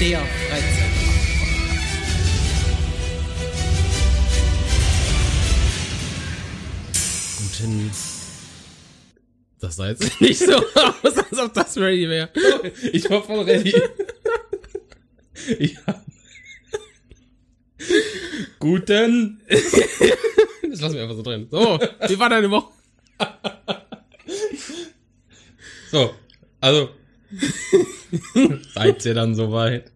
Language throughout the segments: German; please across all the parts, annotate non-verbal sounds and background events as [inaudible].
der Freizeit. Guten. Das sah jetzt [laughs] nicht so aus, als ob das ready wäre. Ich war voll ready. Ich hab... Guten. Das lassen wir einfach so drin. So, wie war deine Woche? So, also. [laughs] Seid ihr dann soweit?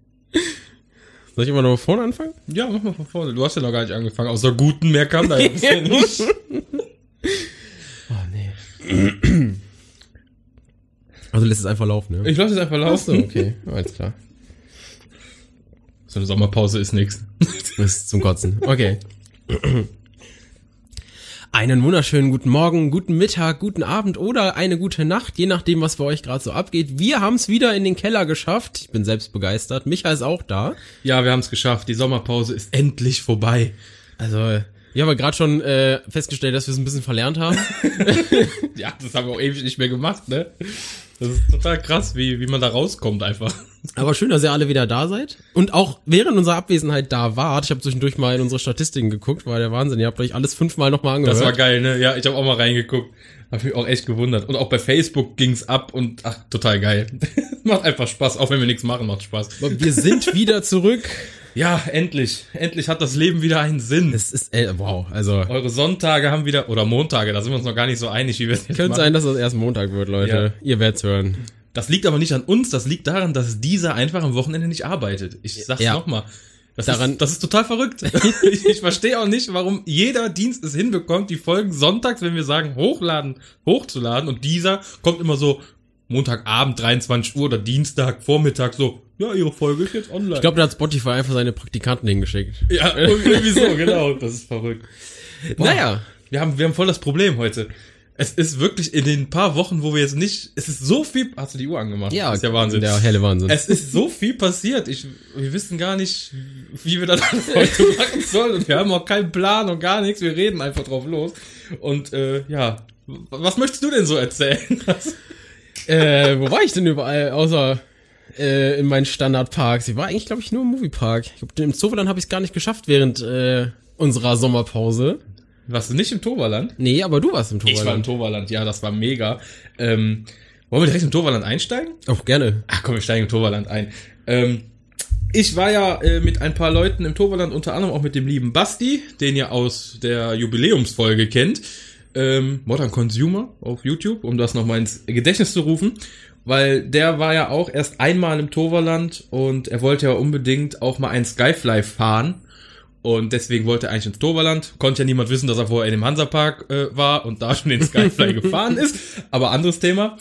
Soll ich immer noch vorne anfangen? Ja, mach mal von vorne. Du hast ja noch gar nicht angefangen. Außer guten, mehr kam da jetzt [laughs] ja nicht. Oh, nee. [clears throat] Also lässt es einfach laufen, ne? Ich lasse es einfach laufen. okay. Alles klar. So eine Sommerpause ist nix. Das ist zum Kotzen. Okay. [clears throat] Einen wunderschönen guten Morgen, guten Mittag, guten Abend oder eine gute Nacht, je nachdem, was bei euch gerade so abgeht. Wir haben es wieder in den Keller geschafft. Ich bin selbst begeistert. Micha ist auch da. Ja, wir haben es geschafft. Die Sommerpause ist endlich vorbei. Also, ich habe gerade schon äh, festgestellt, dass wir es ein bisschen verlernt haben. [laughs] Ja, das haben wir auch ewig nicht mehr gemacht, ne? Das ist total krass, wie, wie man da rauskommt einfach. Aber schön, dass ihr alle wieder da seid. Und auch während unserer Abwesenheit da wart. Ich habe zwischendurch mal in unsere Statistiken geguckt, war der Wahnsinn. Ihr habt euch alles fünfmal nochmal angehört. Das war geil, ne? Ja, ich habe auch mal reingeguckt. Hab mich auch echt gewundert. Und auch bei Facebook ging's ab und ach, total geil. [laughs] macht einfach Spaß, auch wenn wir nichts machen, macht Spaß. Wir sind wieder zurück. Ja, endlich. Endlich hat das Leben wieder einen Sinn. Es ist, äh, wow, also Eure Sonntage haben wieder, oder Montage, da sind wir uns noch gar nicht so einig, wie wir es jetzt könnte machen. sein, dass das erst Montag wird, Leute. Ihr werdet's hören. Das liegt aber nicht an uns, das liegt daran, dass dieser einfach am Wochenende nicht arbeitet. Ich sag's Ja. nochmal. Das, Daran- ist, das ist total verrückt. [laughs] ich ich verstehe auch nicht, warum jeder Dienst es hinbekommt, die Folgen sonntags, wenn wir sagen, hochladen, hochzuladen und dieser kommt immer so Montagabend, 23 Uhr oder Dienstag, Vormittag so, ja, ihre Folge ist jetzt online. Ich glaube, da hat Spotify einfach seine Praktikanten hingeschickt. ja, [laughs] irgendwie so, genau. Das ist verrückt. Boah. Naja. Wir haben, wir haben voll das Problem heute. Es ist wirklich in den paar Wochen, wo wir jetzt nicht, es ist so viel, hast du die Uhr angemacht? Ja, das ist ja Wahnsinn. Der helle Wahnsinn. Es ist so viel passiert. Ich, wir wissen gar nicht, wie wir das [laughs] heute machen sollen. Und wir haben auch keinen Plan und gar nichts. Wir reden einfach drauf los. Und äh, ja, was möchtest du denn so erzählen? [laughs] äh, wo war ich denn überall, außer äh, in meinen Standardparks? Ich war eigentlich, glaube ich, nur im Moviepark. Ich glaub, Im Zoverland habe ich es gar nicht geschafft während äh, unserer Sommerpause. Warst du nicht im Toverland? Nee, aber du warst im Ich war im Toverland. Toverland, ja, das war mega. Ähm, wollen wir direkt im Toverland einsteigen? Oh, gerne. Ach komm, wir steigen im Toverland ein. Ähm, ich war ja äh, mit ein paar Leuten im Toverland, unter anderem auch mit dem lieben Basti, den ihr aus der Jubiläumsfolge kennt. Ähm, Modern Consumer auf YouTube, um das nochmal ins Gedächtnis zu rufen. Weil der war ja auch erst einmal im Toverland und er wollte ja unbedingt auch mal ein Skyfly fahren. Und deswegen wollte er eigentlich ins Toverland. Konnte ja niemand wissen, dass er vorher in dem Hansapark äh, war und da schon den Skyfly [laughs] gefahren ist. Aber anderes Thema.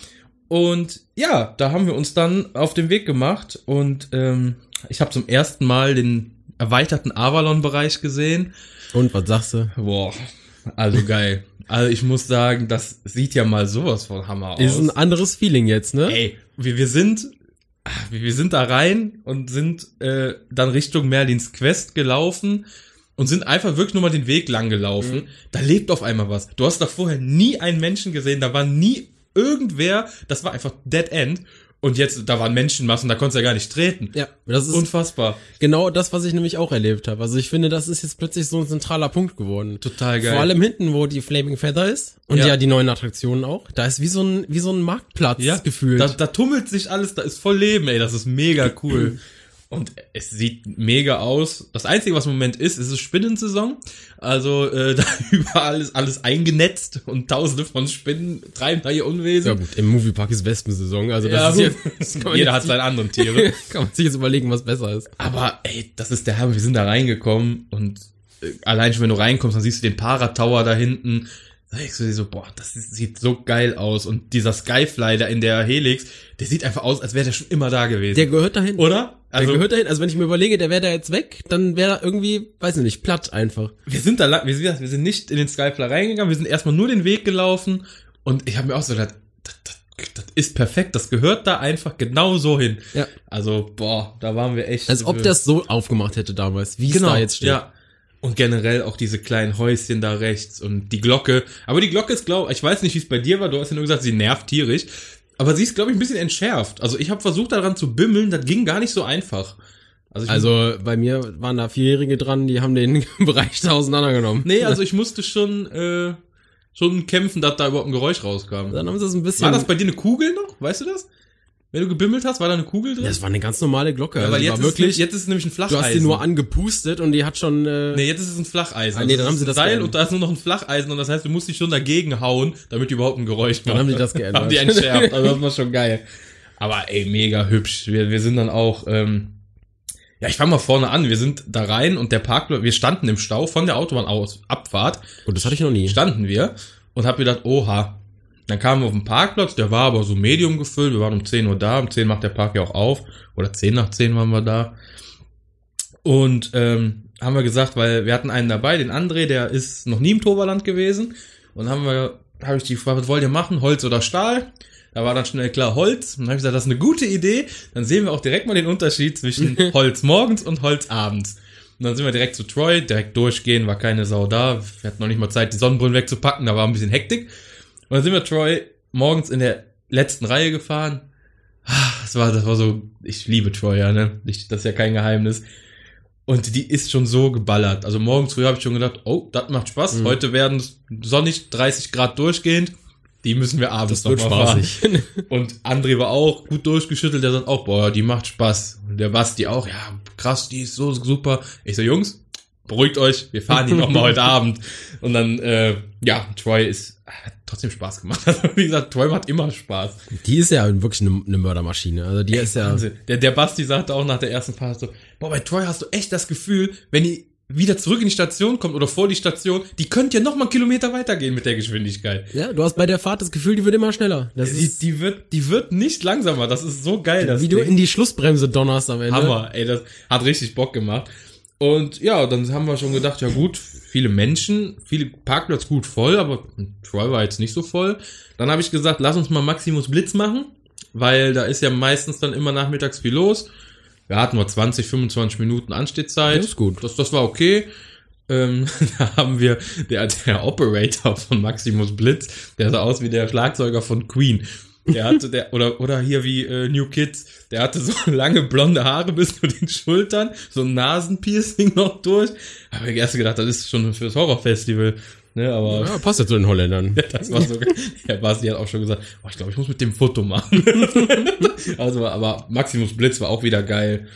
Und ja, da haben wir uns dann auf den Weg gemacht und ähm, ich habe zum ersten Mal den erweiterten Avalon-Bereich gesehen. Und was sagst du? Boah, also geil. Also ich muss sagen, das sieht ja mal sowas von Hammer aus. Ist ein anderes Feeling jetzt, ne? Ey, wir, wir sind wir wir sind da rein und sind äh, dann Richtung Merlins Quest gelaufen und sind einfach wirklich nur mal den Weg lang gelaufen. Mhm. Da lebt auf einmal was. Du hast da vorher nie einen Menschen gesehen, da war nie irgendwer, das war einfach Dead End. Und jetzt, da waren Menschenmassen, da konntest du ja gar nicht treten. Ja, das ist Unfassbar. genau das, was ich nämlich auch erlebt habe. Also ich finde, das ist jetzt plötzlich so ein zentraler Punkt geworden. Total geil. Vor allem hinten, wo die Flaming Feather ist und ja, Ja. die neuen Attraktionen auch. Da ist wie so ein wie so ein Marktplatz ja, gefühlt. Da, da tummelt sich alles, da ist voll Leben, ey, das ist mega cool. [clears throat] Und es sieht mega aus. Das Einzige, was im Moment ist, ist es Spinnensaison. Also äh, [laughs] da überall ist alles eingenetzt und tausende von Spinnen treiben da ihr Unwesen. ja gut, im Moviepark ist Wespensaison, also das Ja, ist gut. [laughs] jetzt, das Jeder hat seine anderen [laughs] Tiere. kann man sich jetzt überlegen, was besser ist. Aber ey, das ist der Hammer. Wir sind da reingekommen und äh, allein schon, wenn du reinkommst, dann siehst du den Para-Tower da hinten. Da denkst du dir so, boah, das sieht so geil aus. Und dieser Skyfly da in der Helix, der sieht einfach aus, als wäre der schon immer da gewesen. Der gehört dahin. Oder? der gehört dahin. Also wenn ich mir überlege, der wäre da jetzt weg, dann wäre er irgendwie, weiß ich nicht, platt einfach. wir sind da lang, wir sind, wir sind nicht in den Skyfly reingegangen, wir sind erstmal nur den Weg gelaufen und ich habe mir auch so gedacht, das, das, das ist perfekt, das gehört da einfach genau so hin. Ja. Also, boah, da waren wir echt. Als ob das so aufgemacht hätte damals, wie es da jetzt steht. Genau, Ja. Und generell auch diese kleinen Häuschen da rechts und die Glocke. Aber die Glocke ist, glaube ich, weiß nicht, wie es bei dir war. Du hast ja nur gesagt, sie nervt tierisch. Aber sie ist, glaube ich, ein bisschen entschärft. Also ich habe versucht daran zu bimmeln, das ging gar nicht so einfach. Also, Also bei mir waren da Vierjährige dran, die haben den [laughs] Bereich da auseinandergenommen. nee, also ich musste schon, äh, schon kämpfen, dass da überhaupt ein Geräusch rauskam. Dann haben sie es ein bisschen. War das bei dir eine Kugel noch? Weißt du das? Wenn du gebimmelt hast, war da eine Kugel drin? das war eine ganz normale Glocke. Ja, also weil die jetzt, ist, wirklich. jetzt ist es nämlich ein Flacheisen. du hast die nur angepustet und die hat schon. Äh, Nee, jetzt ist es ein Flacheisen. Ah, nee, dann Also haben sie das Seil geändert. und da ist nur noch ein Flacheisen und das heißt, du musst dich schon dagegen hauen, damit die überhaupt ein Geräusch machen. Dann haben die das [laughs] geändert. haben die entschärft. Also das war schon geil. Aber ey, mega hübsch. Wir, wir sind dann auch, ähm, ja, ich fange mal vorne an. Wir sind da rein und der Parkplatz, wir standen im Stau von der Autobahn aus, Abfahrt, Und das hatte ich noch nie. standen wir und hab gedacht, oha. Dann kamen wir auf den Parkplatz, der war aber so medium gefüllt. Wir waren um 10 Uhr da, um 10 macht der Park ja auch auf. Oder 10 nach 10 waren wir da. Und ähm, haben wir gesagt, weil wir hatten einen dabei, den André, der ist noch nie im Toverland gewesen. Und haben wir, habe ich die gefragt, was wollt ihr machen, Holz oder Stahl? Da war dann schnell klar Holz. Und dann habe ich gesagt, das ist eine gute Idee. Dann sehen wir auch direkt mal den Unterschied zwischen [laughs] Holz morgens und Holz abends. Und dann sind wir direkt zu Troy, direkt durchgehen, war keine Sau da. Wir hatten noch nicht mal Zeit, die Sonnenbrillen wegzupacken, da war ein bisschen Hektik. Und dann sind wir Troy morgens in der letzten Reihe gefahren. Ah, Das war, das war so, ich liebe Troy, ja, ne? Ich, das ist ja kein Geheimnis. Und die ist schon so geballert. Also morgens früh habe ich schon gedacht, oh, das macht Spaß. Mhm. Heute werden es sonnig 30 Grad durchgehend. Die müssen wir abends Das wird noch mal fahren. [laughs] Und André war auch gut durchgeschüttelt, der sagt auch, boah, die macht Spaß. Und der Basti auch, ja, krass, die ist so super. Ich so, Jungs, beruhigt euch, wir fahren die noch mal [laughs] heute Abend. Und dann, äh, ja, Troy ist, trotzdem Spaß gemacht. Also, [laughs] wie gesagt, Troy macht immer Spaß. Die ist ja wirklich eine, eine Mördermaschine. Also die ist ja. Wahnsinn. Der, der Basti sagte auch nach der ersten Fahrt so, boah, bei Troy hast du echt das Gefühl, wenn die wieder zurück in die Station kommt oder vor die Station, die könnte ja noch mal einen Kilometer weitergehen mit der Geschwindigkeit. Ja, du hast bei der Fahrt das Gefühl, die wird immer schneller. Das Die, ist, die wird, die wird nicht langsamer. Das ist so geil. Das wie du Ding. in die Schlussbremse donnerst am Ende. Hammer, ey, das hat richtig Bock gemacht. Und ja, dann haben wir schon gedacht, ja gut, viele Menschen, viele Parkplatz gut voll, aber Troy war jetzt nicht so voll. Dann habe ich gesagt, lass uns mal Maximus Blitz machen, weil da ist ja meistens dann immer nachmittags viel los. Wir hatten nur 20, 25 Minuten Anstehzeit. Das ist gut. Das, das war okay. Ähm, [laughs] da haben wir, der, der Operator von Maximus Blitz, der sah aus wie der Schlagzeuger von Queen. Der hatte, der, oder, oder hier wie äh, New Kids, der hatte so [laughs] lange blonde Haare bis zu den Schultern, so ein Nasenpiercing [laughs] noch durch. Habe ich erst gedacht, das ist schon fürs Horrorfestival. Ne, aber Ja, passt [laughs] ja zu den Holländern. das war so. Der Basti hat auch schon gesagt, oh, ich glaube, ich muss mit dem Foto machen. also, aber Maximus Blitz war auch wieder geil.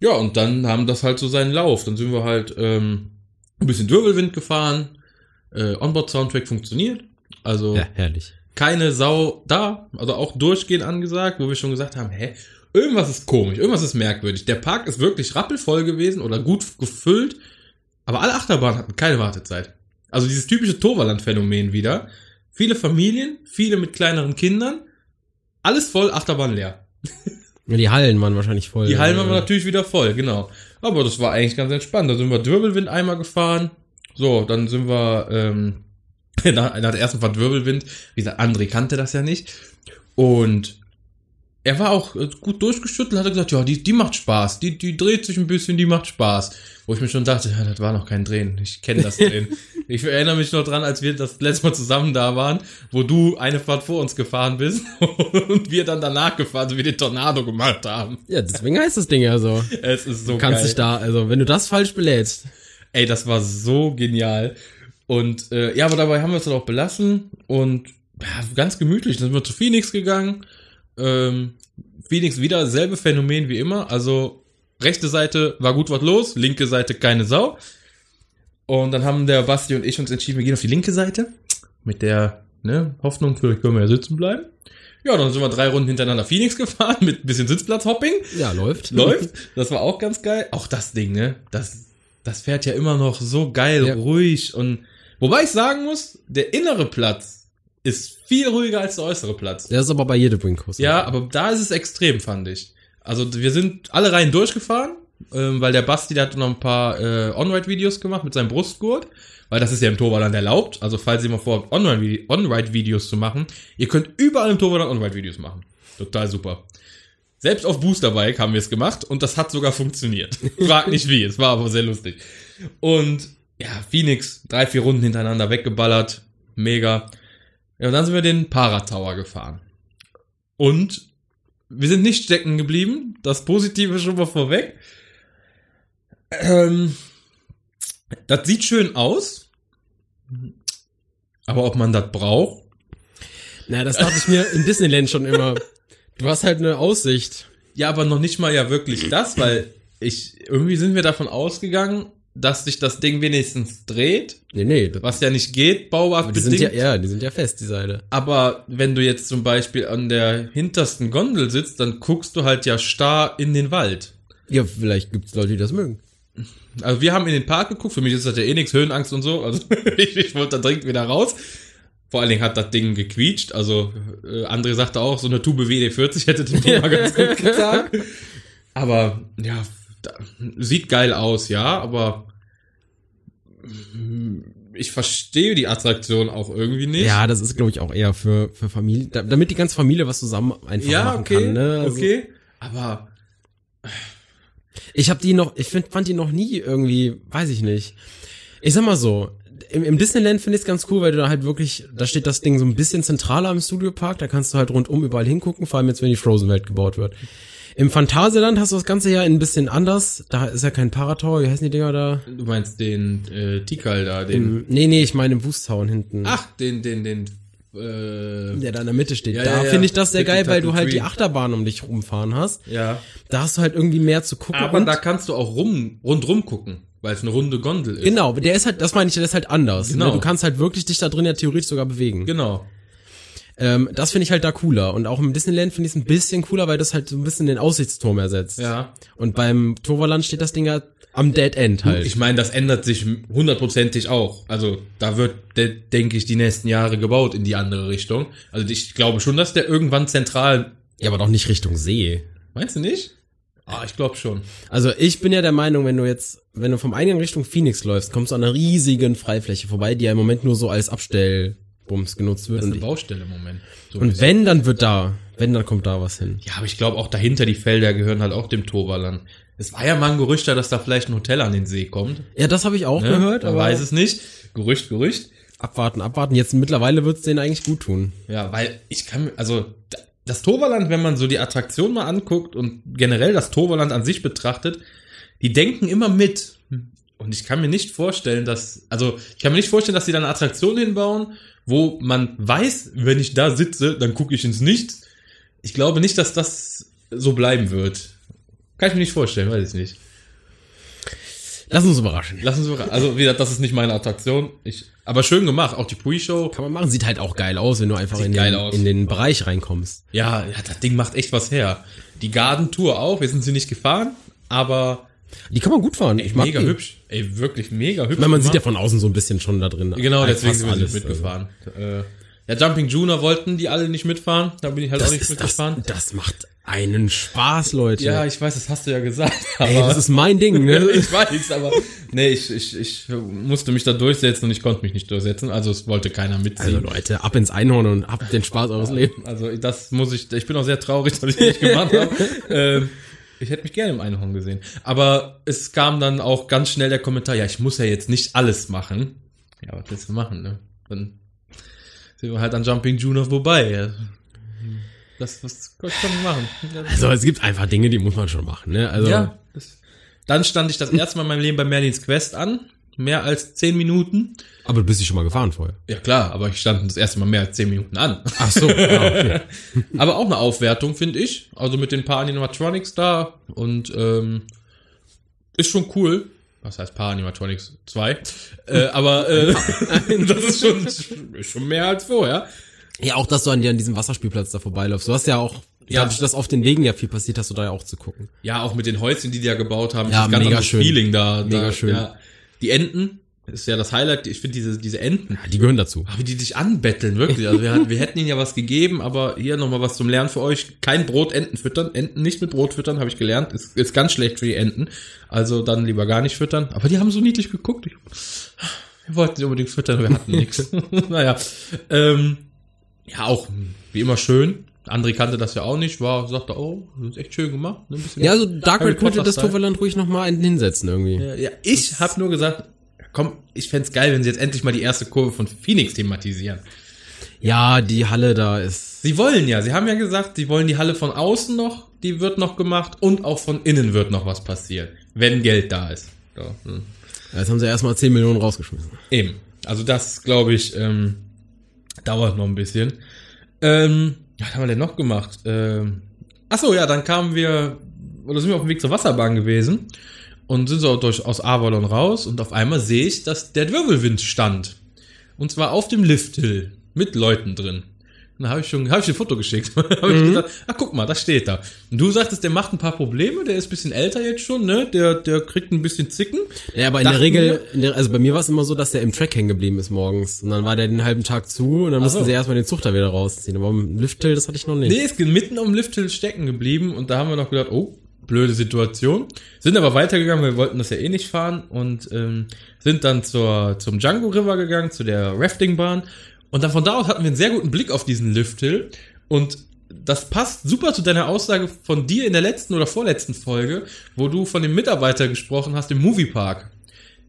Ja, und dann haben das halt so seinen Lauf. Dann sind wir halt ähm, ein bisschen Wirbelwind gefahren. Äh, Onboard-Soundtrack funktioniert. Also Ja, herrlich. Keine Sau da. Also auch durchgehend angesagt, wo wir schon gesagt haben, hä, irgendwas ist komisch, irgendwas ist merkwürdig. Der Park ist wirklich rappelvoll gewesen oder gut gefüllt, aber alle Achterbahnen hatten keine Wartezeit. Also dieses typische Toverland-Phänomen wieder. Viele Familien, viele mit kleineren Kindern, alles voll, Achterbahn leer. Ja, die Hallen waren wahrscheinlich voll. Die Hallen waren Äh, natürlich wieder voll, genau. Aber das war eigentlich ganz entspannt. Da sind wir Wirbelwind einmal gefahren. So, dann sind wir ähm, [laughs] nach, nach der ersten Fahrt Wirbelwind. Wie gesagt, André kannte das ja nicht. Und er war auch äh, gut durchgeschüttelt, hat er gesagt, ja, die, die macht Spaß. Die, die dreht sich ein bisschen, die macht Spaß. Wo ich mir schon dachte, ja, das war noch kein Drehen. Ich kenne das Drehen. [laughs] ich erinnere mich noch dran, als wir das letzte Mal zusammen da waren, wo du eine Fahrt vor uns gefahren bist [laughs] und wir dann danach gefahren sind, wie den Tornado gemacht haben. Ja, deswegen heißt das Ding ja so. Es ist so Du kannst geil. dich da, also wenn du das falsch belädst. Ey, das war so genial. Und äh, ja, aber dabei haben wir es dann auch belassen und ja, ganz gemütlich. Dann sind wir zu Phoenix gegangen. Ähm, Phoenix wieder selbe Phänomen wie immer. Also rechte Seite war gut was los, linke Seite keine Sau. Und dann haben der Basti und ich uns entschieden, wir gehen auf die linke Seite. Mit der ne, Hoffnung, vielleicht können wir ja sitzen bleiben. Ja, dann sind wir drei Runden hintereinander Phoenix [laughs] gefahren mit ein bisschen Sitzplatzhopping Ja, läuft. läuft. Das war auch ganz geil. Auch das Ding, ne? Das, das fährt ja immer noch so geil, Ja. ruhig und wobei ich sagen muss, der innere Platz ist viel ruhiger als der äußere Platz. Das ist aber bei jedem Wingkurs. Ja, aber da ist es extrem, fand ich. Also wir sind alle Reihen durchgefahren, ähm, weil der Basti, der hat noch ein paar äh, On-Ride-Videos gemacht mit seinem Brustgurt, weil das ist ja im Torwaland erlaubt. Also falls ihr mal vorhabt, On-Ride- On-Ride-Videos zu machen, ihr könnt überall im Torwaland On-Ride-Videos machen. Total super. Selbst auf Boosterbike haben wir es gemacht und das hat sogar funktioniert. [laughs] Frag nicht wie, es war aber sehr lustig. Und ja, Phoenix, drei, vier Runden hintereinander weggeballert. Mega. Ja, und dann sind wir den Paratower gefahren. Und wir sind nicht stecken geblieben. Das Positive schon mal vorweg. Ähm, das sieht schön aus. Aber ob man das braucht? Na, das dachte ich mir in Disneyland schon immer. Du hast halt eine Aussicht. Ja, aber noch nicht mal ja wirklich das, weil ich, irgendwie sind wir davon ausgegangen, dass sich das Ding wenigstens dreht, Nee, nee. Was ja nicht geht, die sind ja, ja, die sind ja fest, die Seile. Aber wenn du jetzt zum Beispiel an der hintersten Gondel sitzt, dann guckst du halt ja starr in den Wald. Ja, vielleicht gibt's Leute, die das mögen. Also wir haben in den Park geguckt, für mich ist das ja eh nix, Höhenangst und so, also [laughs] ich, ich wollte da dringend wieder raus. Vor allen Dingen hat das Ding gequietscht, also äh, André sagte auch, so eine Tube WD-40 hätte dem Thema ganz gut getan. [laughs] Aber ja, sieht geil aus, ja, aber ich verstehe die Attraktion auch irgendwie nicht. Ja, das ist, glaube ich, auch eher für, für Familie, da, damit die ganze Familie was zusammen einfach ja machen okay, kann. Ne? Also, okay, aber Ich habe die noch, ich find, fand die noch nie irgendwie, weiß ich nicht. Ich sag mal so, im, im Disneyland finde ich es ganz cool, weil du da halt wirklich, da steht das Ding so ein bisschen zentraler im Studiopark, da kannst du halt rundum überall hingucken, vor allem jetzt, wenn die Frozen-Welt gebaut wird. Im Phantasialand hast du das Ganze ja ein bisschen anders, da ist ja kein Parator, wie heißen die Dinger da? du meinst den äh, Tikal da, den Im, nee, nee, ich meine im Boost-Town hinten. Ach, den, den, den, äh, Der da in der Mitte steht. Ja, da ja, finde ich das sehr geil, weil du halt die. Achterbahn um dich rumfahren hast. ja. Da hast du halt irgendwie mehr zu gucken. Aber da kannst du auch rum, rundrum gucken, weil es eine runde Gondel ist. Genau, der ist halt, das meine ich, der ist halt anders. Genau. Ne? Du kannst halt wirklich dich da drin ja theoretisch sogar bewegen. Genau. Ähm, das finde ich halt da cooler. Und auch im Disneyland finde ich es ein bisschen cooler, weil das halt so ein bisschen den Aussichtsturm ersetzt. Ja. Und beim Toverland steht das Ding ja am Dead End halt. Ich meine, das ändert sich hundertprozentig auch. Also da wird, de- denke ich, die nächsten Jahre gebaut in die andere Richtung. Also ich glaube schon, dass der irgendwann zentral. ja, aber doch nicht Richtung See. Meinst du nicht? Ah, ich glaube schon. Also ich bin ja der Meinung, wenn du jetzt, wenn du vom Eingang Richtung Phoenix läufst, kommst du an einer riesigen Freifläche vorbei, die ja im Moment nur so als Abstellbums genutzt wird. Das ist eine Baustelle im Moment. So und wenn, dann wird da, wenn, dann kommt da was hin. ja, aber ich glaube auch dahinter die Felder gehören halt auch dem Toverland. Es war ja mal ein Gerücht, da, dass da vielleicht ein Hotel an den See kommt. Ja, das habe ich auch Ne? gehört, Man aber weiß es nicht. Gerücht, Gerücht. abwarten, abwarten. Jetzt mittlerweile wird's denen eigentlich gut tun. Ja, weil ich kann, mir- also da- das Toverland, wenn man so die Attraktion mal anguckt und generell das Toverland an sich betrachtet, die denken immer mit. Und ich kann mir nicht vorstellen, dass, also ich kann mir nicht vorstellen, dass sie da eine Attraktion hinbauen, wo man weiß, wenn ich da sitze, dann gucke ich ins Nichts. Ich glaube nicht, dass das so bleiben wird. Kann ich mir nicht vorstellen, weiß ich nicht. Lass uns überraschen. Lass uns überraschen. Also, wie gesagt, das ist nicht meine Attraktion. Ich, aber schön gemacht. Auch die Pre-Show. Kann man machen. Sieht halt auch geil aus, wenn du einfach in den, in den Bereich reinkommst. Ja, ja, das Ding macht echt was her. Die Garden-Tour auch. Wir sind sie nicht gefahren, aber Die kann man gut fahren. Ich mag mega die. hübsch. Ey, wirklich mega hübsch. Ich meine, man sieht ja von außen so ein bisschen schon da drin. Genau, deswegen sind wir nicht mitgefahren. Äh, ja, Jumping Junior wollten die alle nicht mitfahren. Da bin ich halt Das, auch nicht ist, das, mitgefahren. das macht einen Spaß, Leute. ja, ich weiß, das hast du ja gesagt. Aber [laughs] Ey, das ist mein Ding, ne? [laughs] ich weiß, aber nee, ich, ich, ich musste mich da durchsetzen und ich konnte mich nicht durchsetzen. Also es wollte keiner Also mitziehen. Leute, ab ins Einhorn und habt den Spaß eures Lebens. Also das muss ich, ich bin auch sehr traurig, dass ich das nicht gemacht habe. [laughs] ähm, ich hätte mich gerne im Einhorn gesehen. Aber es kam dann auch ganz schnell der Kommentar, ja, ich muss ja jetzt nicht alles machen. Ja, was willst du machen, ne? Dann sind wir halt an Jumping Junior vorbei. Ja. Das, was kann ich machen? Also es gibt einfach Dinge, die muss man schon machen, ne? Also Ja. Das, dann stand ich das erste Mal in meinem Leben bei Merlins Quest an. Mehr als zehn Minuten. aber du bist ja schon mal gefahren vorher. Ja klar, aber ich stand das erste Mal mehr als zehn Minuten an. Ach so, ja, okay. [laughs] Aber auch eine Aufwertung, finde ich. Also mit den paar Animatronics da und ähm, ist schon cool. Was heißt paar Animatronics? Zwei. Äh, aber äh, [laughs] [laughs] das ist schon, ist schon mehr als vorher. Ja, auch, dass du an dir an diesem Wasserspielplatz da vorbeiläufst. Du hast ja auch, Ja. dadurch, dass auf den Wegen ja viel passiert, hast du da ja auch zu gucken. Ja, auch mit den Häuschen, die die ja gebaut haben. Ja, ist ein ganz mega schön. Feeling da. Mega da, schön. Ja. Die Enten ist ja das Highlight. Ich finde diese, diese Enten. Ja, die gehören dazu. Aber wie die dich anbetteln, wirklich. Also wir, wir hätten ihnen ja was gegeben, aber hier nochmal was zum Lernen für euch. Kein Brot Enten füttern. Enten nicht mit Brot füttern, habe ich gelernt. Ist, ist ganz schlecht für die Enten. Also dann lieber gar nicht füttern. Aber die haben so niedlich geguckt. Ich, wir wollten sie unbedingt füttern, wir hatten nichts. [laughs] naja. Ähm, ja, auch wie immer schön. André kannte das ja auch nicht, war, sagte, oh, das ist echt schön gemacht. Ne, Ja, also Dark Ride könnte das. Toverland ruhig noch mal einen hinsetzen irgendwie. Ja, ja, ich habe nur gesagt, komm, ich fänd's geil, wenn sie jetzt endlich mal die erste Kurve von Phoenix thematisieren. Ja, die Halle da ist. Sie wollen ja, sie haben ja gesagt, sie wollen die Halle von außen noch, die wird noch gemacht und auch von innen wird noch was passieren, wenn Geld da ist. Da, hm. Jetzt haben sie erstmal 10 Millionen rausgeschmissen. Eben. Also das, glaube ich, ähm, dauert noch ein bisschen. Ähm, was haben wir denn noch gemacht? Ähm, ach so, ja, dann kamen wir, oder sind wir auf dem Weg zur Wasserbahn gewesen und sind so durch, aus Avalon raus und auf einmal sehe ich, dass der Wirbelwind stand. Und zwar auf dem Lifthill mit Leuten drin. Und da habe ich schon, habe ich dir ein Foto geschickt. [laughs] habe ich gesagt, ach guck mal, da steht da. Und du sagtest, der macht ein paar Probleme, der ist ein bisschen älter jetzt schon, ne? Der, der kriegt ein bisschen Zicken. Ja, aber in Dachten der Regel, in der, also bei mir war es immer so, dass der im Track hängen geblieben ist morgens. Und dann war der den halben Tag zu und dann mussten so. sie erstmal den da wieder rausziehen. Aber im Lifthill, das hatte ich noch nicht. Nee, ist mitten am Lifthill stecken geblieben und da haben wir noch gedacht, oh, blöde Situation. Sind aber weitergegangen, wir wollten das ja eh nicht fahren und ähm, sind dann zur, zum Django River gegangen, zu der Raftingbahn. Und dann von da aus hatten wir einen sehr guten Blick auf diesen Lifthill und das passt super zu deiner Aussage von dir in der letzten oder vorletzten Folge, wo du von dem Mitarbeiter gesprochen hast im Moviepark,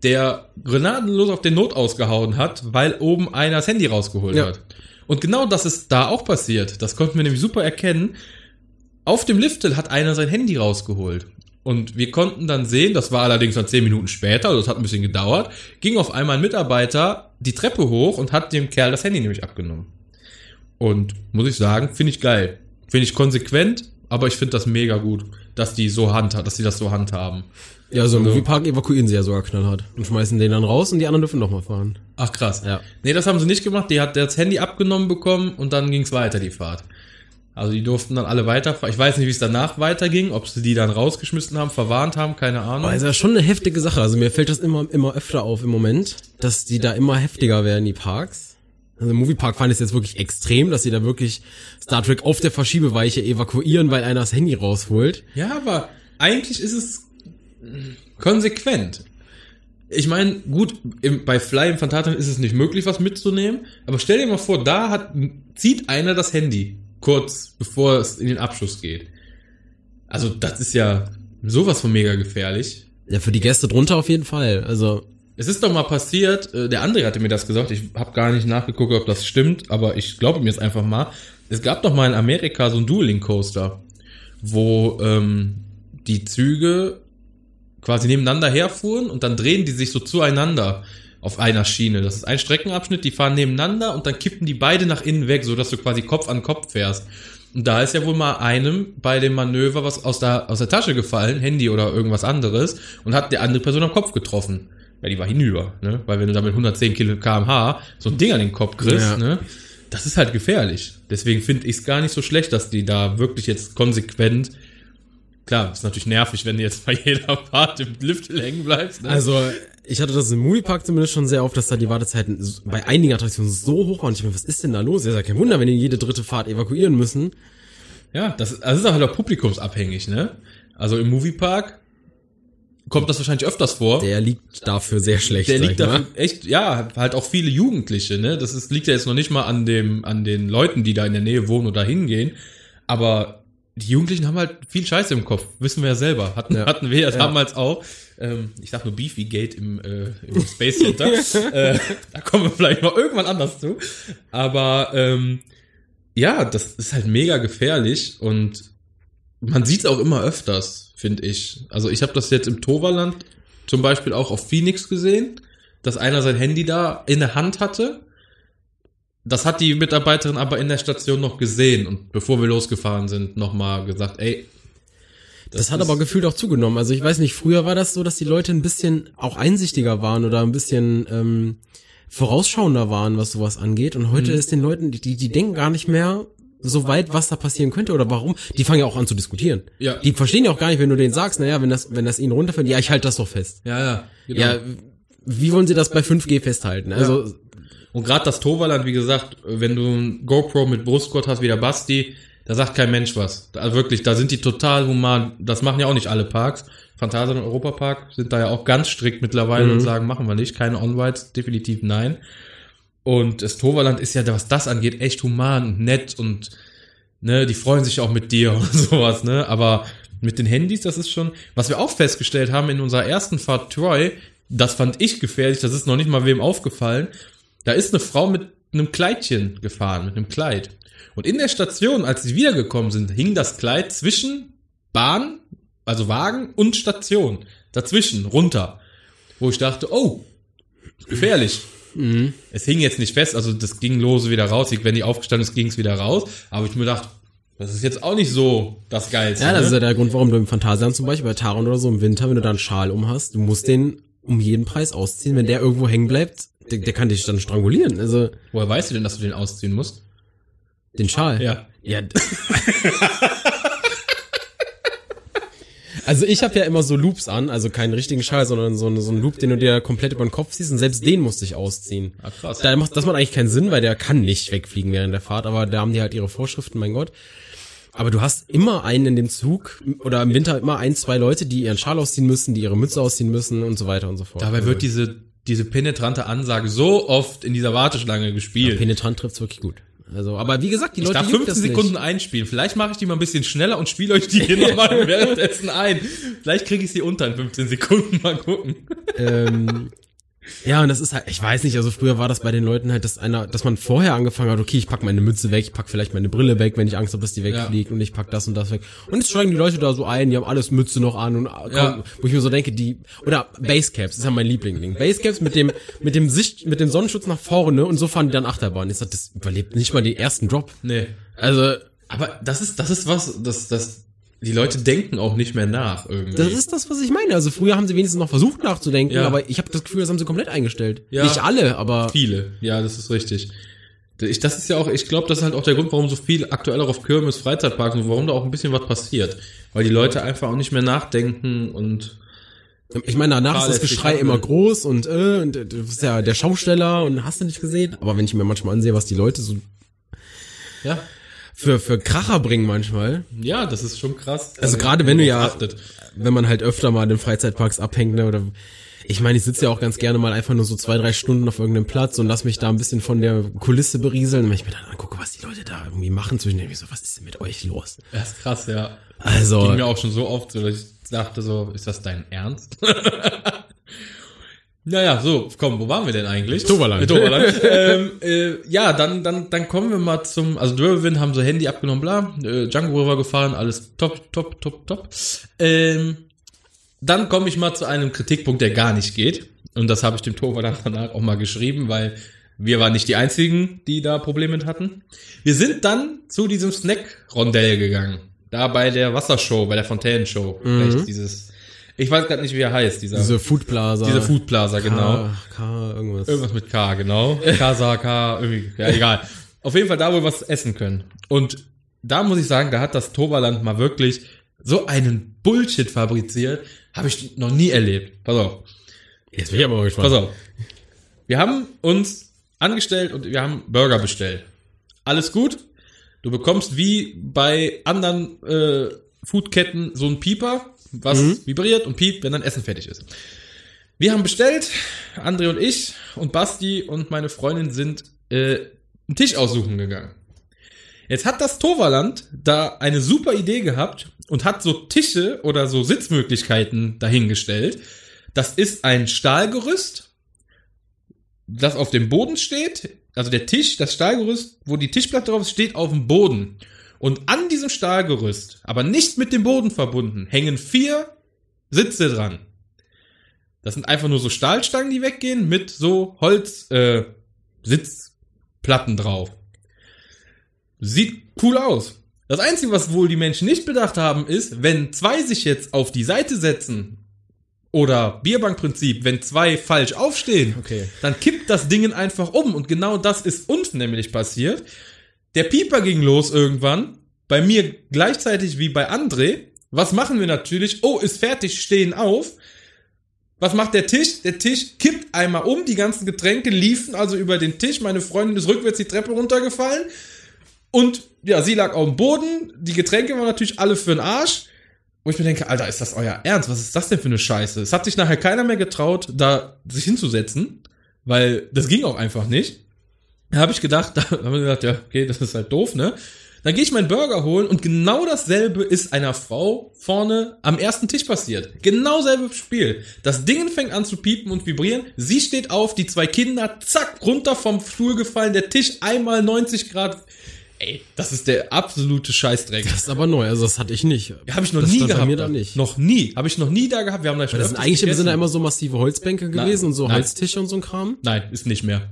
der grenadenlos auf den Not ausgehauen hat, weil oben einer das Handy rausgeholt Ja. hat. Und genau das ist da auch passiert. Das konnten wir nämlich super erkennen. Auf dem Lifthill hat einer sein Handy rausgeholt. Und wir konnten dann sehen, das war allerdings dann zehn Minuten später, also das hat ein bisschen gedauert, ging auf einmal ein Mitarbeiter die Treppe hoch und hat dem Kerl das Handy nämlich abgenommen. Und muss ich sagen, finde ich geil. Finde ich konsequent, aber ich finde das mega gut, dass die so handhaben, dass die das so handhaben. Ja, so im Moviepark evakuieren sie ja sogar knallhart. Und schmeißen den dann raus und die anderen dürfen noch mal fahren. Ach krass. Ja. Nee, das haben sie nicht gemacht. Die hat das Handy abgenommen bekommen und dann ging's weiter, die Fahrt. Also die durften dann alle weiterfahren. Ich weiß nicht, wie es danach weiterging, ob sie die dann rausgeschmissen haben, verwarnt haben, keine Ahnung. Aber ist ja schon eine heftige Sache. Also mir fällt das immer, immer öfter auf im Moment, dass die da immer heftiger werden, die Parks. Also im Moviepark fand ich es jetzt wirklich extrem, dass sie da wirklich Star Trek auf der Verschiebeweiche evakuieren, weil einer das Handy rausholt. Ja, aber eigentlich ist es konsequent. Ich meine, gut, im, bei Fly im Phantaton ist es nicht möglich, was mitzunehmen, aber stell dir mal vor, da hat, zieht einer das Handy, kurz bevor es in den Abschuss geht. Also, das ist ja sowas von mega gefährlich. Ja, für die Gäste drunter auf jeden Fall. Also, Es ist doch mal passiert, äh, der André hatte mir das gesagt, ich habe gar nicht nachgeguckt, ob das stimmt, aber ich glaube mir jetzt einfach mal. Es gab doch mal in Amerika so ein Dueling Coaster, wo ähm, die Züge quasi nebeneinander herfuhren und dann drehen die sich so zueinander auf einer Schiene. Das ist ein Streckenabschnitt, die fahren nebeneinander und dann kippen die beide nach innen weg, so dass du quasi Kopf an Kopf fährst. Und da ist ja wohl mal einem bei dem Manöver was aus der, aus der Tasche gefallen, Handy oder irgendwas anderes, und hat die andere Person am Kopf getroffen. Ja, die war hinüber, ne? Weil wenn du da mit 110 Kilo kmh so ein Ding an den Kopf kriegst, Ja. ne? Das ist halt gefährlich. Deswegen finde ich es gar nicht so schlecht, dass die da wirklich jetzt konsequent Klar, ist natürlich nervig, wenn du jetzt bei jeder Fahrt im Lift hängen bleibst. Ne? also ich hatte das im Moviepark zumindest schon sehr oft, dass da die Wartezeiten bei einigen Attraktionen so hoch waren. Ich meine, was ist denn da los? Ist ja kein Wunder, wenn die jede dritte Fahrt evakuieren müssen. Ja, das, das ist halt auch publikumsabhängig, ne? Also im Moviepark kommt das wahrscheinlich öfters vor. Der liegt dafür sehr schlecht. Der liegt ich mal. da echt, ja, halt auch viele Jugendliche, ne? Das ist, liegt ja jetzt noch nicht mal an dem, an den Leuten, die da in der Nähe wohnen oder hingehen. Aber die Jugendlichen haben halt viel Scheiße im Kopf, wissen wir ja selber. Hatten, Ja. hatten wir ja Ja. damals auch. Ähm, ich sag nur Beefy Gate im, äh, im Space Center. [laughs] äh, da kommen wir vielleicht mal irgendwann anders zu. Aber ähm, ja, das ist halt mega gefährlich und man sieht es auch immer öfters, finde ich. Also ich habe das jetzt im Toverland zum Beispiel auch auf Phoenix gesehen, dass einer sein Handy da in der Hand hatte. Das hat die Mitarbeiterin aber in der Station noch gesehen und bevor wir losgefahren sind, nochmal gesagt, ey. Das, hat ist- aber gefühlt auch zugenommen. Also ich weiß nicht, früher war das so, dass die Leute ein bisschen auch einsichtiger waren oder ein bisschen ähm, vorausschauender waren, was sowas angeht. Und heute ist den Leuten, die, die denken gar nicht mehr so weit, was da passieren könnte oder warum. Die fangen ja auch an zu diskutieren. Ja. Die verstehen ja auch gar nicht, wenn du denen sagst, naja, wenn das, wenn das ihnen runterfällt, ja, ich halte das doch fest. Ja, ja. Genau. Ja, wie wollen sie das bei 5G festhalten? Also, Und gerade das Toverland, wie gesagt, wenn du ein GoPro mit Brustgurt hast wie der Basti, da sagt kein Mensch was. Da, wirklich, da sind die total human. Das machen ja auch nicht alle Parks. Phantasialand und Europapark sind da ja auch ganz strikt mittlerweile und sagen, machen wir nicht. Keine On-Rides, definitiv nein. Und das Toverland ist ja, was das angeht, echt human und nett und ne, die freuen sich auch mit dir [laughs] und sowas, ne? Aber mit den Handys, das ist schon, was wir auch festgestellt haben in unserer ersten Fahrt Troy, das fand ich gefährlich, das ist noch nicht mal wem aufgefallen. Da ist eine Frau mit einem Kleidchen gefahren, mit einem Kleid. Und in der Station, als sie wiedergekommen sind, hing das Kleid zwischen Bahn, also Wagen und Station. Dazwischen, runter. wo ich dachte, oh, gefährlich. Mhm. Es hing jetzt nicht fest, also das ging lose wieder raus. Wenn die aufgestanden ist, ging es wieder raus. Aber ich mir dachte, das ist jetzt auch nicht so das Geilste. Ja, das ne? ist ja der Grund, warum du im Phantasialand zum Beispiel bei Taron oder so im Winter, wenn du da einen Schal um hast, du musst den um jeden Preis ausziehen. Wenn der irgendwo hängen bleibt, der, der kann dich dann strangulieren. Also Woher weißt du denn, dass du den ausziehen musst? Den Schal. Ja. Ja. Also ich habe ja immer so Loops an, also keinen richtigen Schal, sondern so, einen- so einen Loop, den du dir komplett über den Kopf ziehst und selbst den musste ich ausziehen. Ah, krass. Da macht, das macht eigentlich keinen Sinn, weil der kann nicht wegfliegen während der Fahrt, aber da haben die halt ihre Vorschriften, mein Gott. Aber du hast immer einen in dem Zug oder im Winter immer ein, zwei Leute, die ihren Schal ausziehen müssen, die ihre Mütze ausziehen müssen und so weiter und so fort. Dabei Also wird diese, diese penetrante Ansage so oft in dieser Warteschlange gespielt. penetrant trifft's wirklich gut. Also, aber wie gesagt, die Ich Leute darf juckt 15 das nicht. Sekunden einspielen. Vielleicht mache ich die mal ein bisschen schneller und spiele euch die hier nochmal [laughs] währenddessen ein. Vielleicht kriege ich sie unter in 15 Sekunden. Mal gucken. ähm, ja, und das ist halt, ich weiß nicht, also früher war das bei den Leuten halt, dass einer, dass man vorher angefangen hat, okay, ich pack meine Mütze weg, ich pack vielleicht meine Brille weg, wenn ich Angst habe, dass die wegfliegt und ich pack das und das weg. Und jetzt steigen die Leute da so ein, die haben alles Mütze noch an und kaum, Ja. wo ich mir so denke, die oder Basecaps, das ist ja mein Lieblingsding. Basecaps mit dem mit dem Sicht mit dem Sonnenschutz nach vorne und so fahren die dann Achterbahn. Ich sag, das überlebt nicht mal den ersten Drop. Nee. Also, Aber das ist, das ist was, das, das, die Leute denken auch nicht mehr nach irgendwie. das ist das, was ich meine. Also früher haben sie wenigstens noch versucht nachzudenken, Ja. aber ich habe das Gefühl, das haben sie komplett eingestellt. Ja. Nicht alle, aber Viele, ja, das ist richtig. Ich, das ist ja auch, ich glaube, das ist halt auch der Grund, warum so viel aktuell auch auf Kirmes, Freizeitparks und warum da auch ein bisschen was passiert. Weil die Leute einfach auch nicht mehr nachdenken und Ich meine, danach ist das Geschrei immer groß und, äh, und du bist ja der Schausteller und hast du nicht gesehen. Aber wenn ich mir manchmal ansehe, was die Leute so ja, für, für Kracher bringen manchmal. ja, das ist schon krass. Also gerade wenn du ja, Achtet. wenn man halt öfter mal in den Freizeitparks abhängt, ne, oder ich meine, ich sitze ja auch ganz gerne mal einfach nur so zwei, drei Stunden auf irgendeinem Platz und lass mich da ein bisschen von der Kulisse berieseln. Und wenn ich mir dann angucke, was die Leute da irgendwie machen, zwischen denke ich so, was ist denn mit euch los? Das ist krass, ja. Also, Ging mir auch schon so oft so, dass ich dachte so, ist das dein Ernst? [laughs] naja, so, komm, wo waren wir denn eigentlich? Toverland. Toverland. [laughs] ähm, äh, ja, dann, dann, dann kommen wir mal zum, also Whirlwind haben so Handy abgenommen, bla, äh, Django River gefahren, alles top, top, top, top. Ähm, dann komme ich mal zu einem Kritikpunkt, der gar nicht geht. Und das habe ich dem Toverland danach auch mal geschrieben, weil wir waren nicht die einzigen, die da Probleme mit hatten. Wir sind dann zu diesem Snack-Rondell gegangen. Da bei der Wassershow, bei der Fontänenshow. Rechts dieses, ich weiß gerade nicht, wie er heißt, dieser, diese Food Plaza. dieser Food Plaza, genau. K, K, irgendwas. Irgendwas mit K, genau. Casa, K, irgendwie, ja, egal. Auf jeden Fall da, wo wir was essen können. Und da muss ich sagen, da hat das Toverland mal wirklich so einen Bullshit fabriziert, habe ich noch nie erlebt. Pass auf. Jetzt bin ich aber gespannt. Pass auf. Wir haben uns angestellt und wir haben Burger bestellt. Alles gut. Du bekommst wie bei anderen äh, Foodketten so einen Pieper, was vibriert und piept, wenn dein Essen fertig ist. Wir haben bestellt, André und ich und Basti und meine Freundin sind äh, einen Tisch aussuchen gegangen. Jetzt hat das Toverland da eine super Idee gehabt und hat so Tische oder so Sitzmöglichkeiten dahingestellt. Das ist ein Stahlgerüst, das auf dem Boden steht. Also der Tisch, das Stahlgerüst, wo die Tischplatte drauf ist, steht auf dem Boden. Und an diesem Stahlgerüst, aber nicht mit dem Boden verbunden, hängen vier Sitze dran. Das sind einfach nur so Stahlstangen, die weggehen, mit so Holz äh, drauf. Sieht cool aus. Das Einzige, was wohl die Menschen nicht bedacht haben, ist, wenn zwei sich jetzt auf die Seite setzen oder Bierbankprinzip, wenn zwei falsch aufstehen, Okay. dann kippt das Ding einfach um. Und genau das ist uns nämlich passiert. Der Pieper ging los irgendwann, bei mir gleichzeitig wie bei André. Was machen wir natürlich? Oh, ist fertig, stehen auf. Was macht der Tisch? Der Tisch kippt einmal um, die ganzen Getränke liefen also über den Tisch. Meine Freundin ist rückwärts die Treppe runtergefallen. Und ja, sie lag auf dem Boden. Die Getränke waren natürlich alle für den Arsch. Wo ich mir denke, Alter, ist das euer Ernst? Was ist das denn für eine Scheiße? Es hat sich nachher keiner mehr getraut, da sich hinzusetzen, weil das ging auch einfach nicht. Da habe ich gedacht, [laughs] da haben wir gedacht, ja, okay, das ist halt doof, ne? Dann gehe ich meinen Burger holen und genau dasselbe ist einer Frau vorne am ersten Tisch passiert. Genau selbe Spiel. Das Ding fängt an zu piepen und vibrieren. Sie steht auf, die zwei Kinder, zack, runter vom Stuhl gefallen, der Tisch einmal 90 Grad Ey, das ist der absolute Scheißdreck. Das ist aber neu, also das hatte ich nicht. Habe ich noch das nie stand bei gehabt. mir da nicht. Noch nie. Habe ich noch nie da gehabt. Wir haben da schon Das sind eigentlich sind da immer so massive Holzbänke gewesen und so Nein. Holztische und so ein Kram. Nein, ist nicht mehr.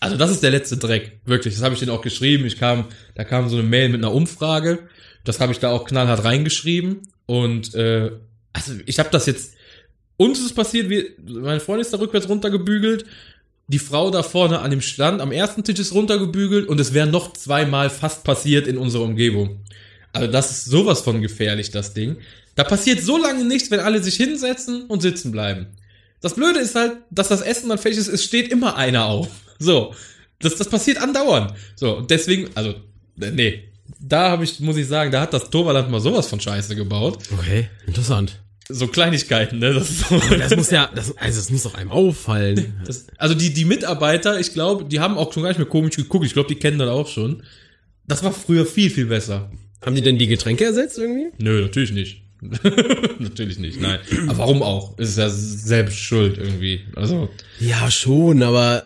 Also das ist der letzte Dreck. Wirklich, das habe ich denen auch geschrieben. Ich kam, da kam so eine Mail mit einer Umfrage. Das habe ich da auch knallhart reingeschrieben. Und äh, also ich habe das jetzt. Uns ist es passiert, wie, meine Freundin ist da rückwärts runtergebügelt. Die Frau da vorne an dem Stand am ersten Tisch ist runtergebügelt und es wäre noch zweimal fast passiert in unserer Umgebung. Also das ist sowas von gefährlich, das Ding. Da passiert so lange nichts, wenn alle sich hinsetzen und sitzen bleiben. Das Blöde ist halt, dass das Essen dann fertig ist, es steht immer einer auf. So. Das, das passiert andauernd. So, und deswegen, also, nee. Da habe ich, muss ich sagen, da hat das Torvaland mal sowas von Scheiße gebaut. Okay, interessant. So Kleinigkeiten, ne? Das so, Das muss ja, das, also es muss doch einem auffallen. [laughs] das, also die, die Mitarbeiter, ich glaube, die haben auch schon gar nicht mehr komisch geguckt. Ich glaube, die kennen das auch schon. Das war früher viel, viel besser. Haben die denn die Getränke ersetzt irgendwie? Nö, natürlich nicht. [laughs] natürlich nicht, nein. Aber warum auch? Es ist ja selbst schuld irgendwie. Also, Ja, schon, aber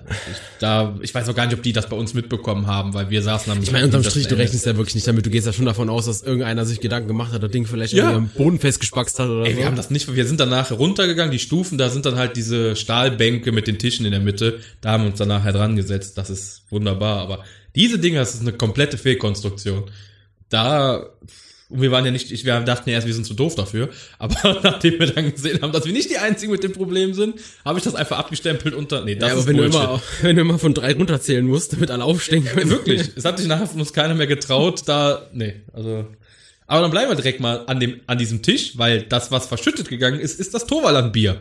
da, ich weiß auch gar nicht, ob die das bei uns mitbekommen haben, weil wir saßen am ich meine, unterm Strich, du rechnest ja wirklich nicht damit. Du gehst ja schon davon aus, dass irgendeiner sich Gedanken gemacht hat, das Ding vielleicht Ja. am Boden festgespackst hat oder Ey, so. wir haben das nicht, wir sind danach runtergegangen, die Stufen, da sind dann halt diese Stahlbänke mit den Tischen in der Mitte, da haben wir uns dann nachher dran gesetzt, das ist wunderbar, aber diese Dinger, das ist eine komplette Fehlkonstruktion. Da, und wir waren ja nicht, ich, wir dachten ja erst, wir sind zu doof dafür, aber [laughs] nachdem wir dann gesehen haben, dass wir nicht die Einzigen mit dem Problem sind, habe ich das einfach abgestempelt unter, nee, das ja, aber ist wenn du, Bullshit. immer, wenn du immer von drei runterzählen musst, damit alle aufstehen können. Wirklich, [laughs] es hat sich nachher von uns keiner mehr getraut, da, nee, also. Aber dann bleiben wir direkt mal an dem, an diesem Tisch, weil das, was verschüttet gegangen ist, ist das Torvaland-Bier.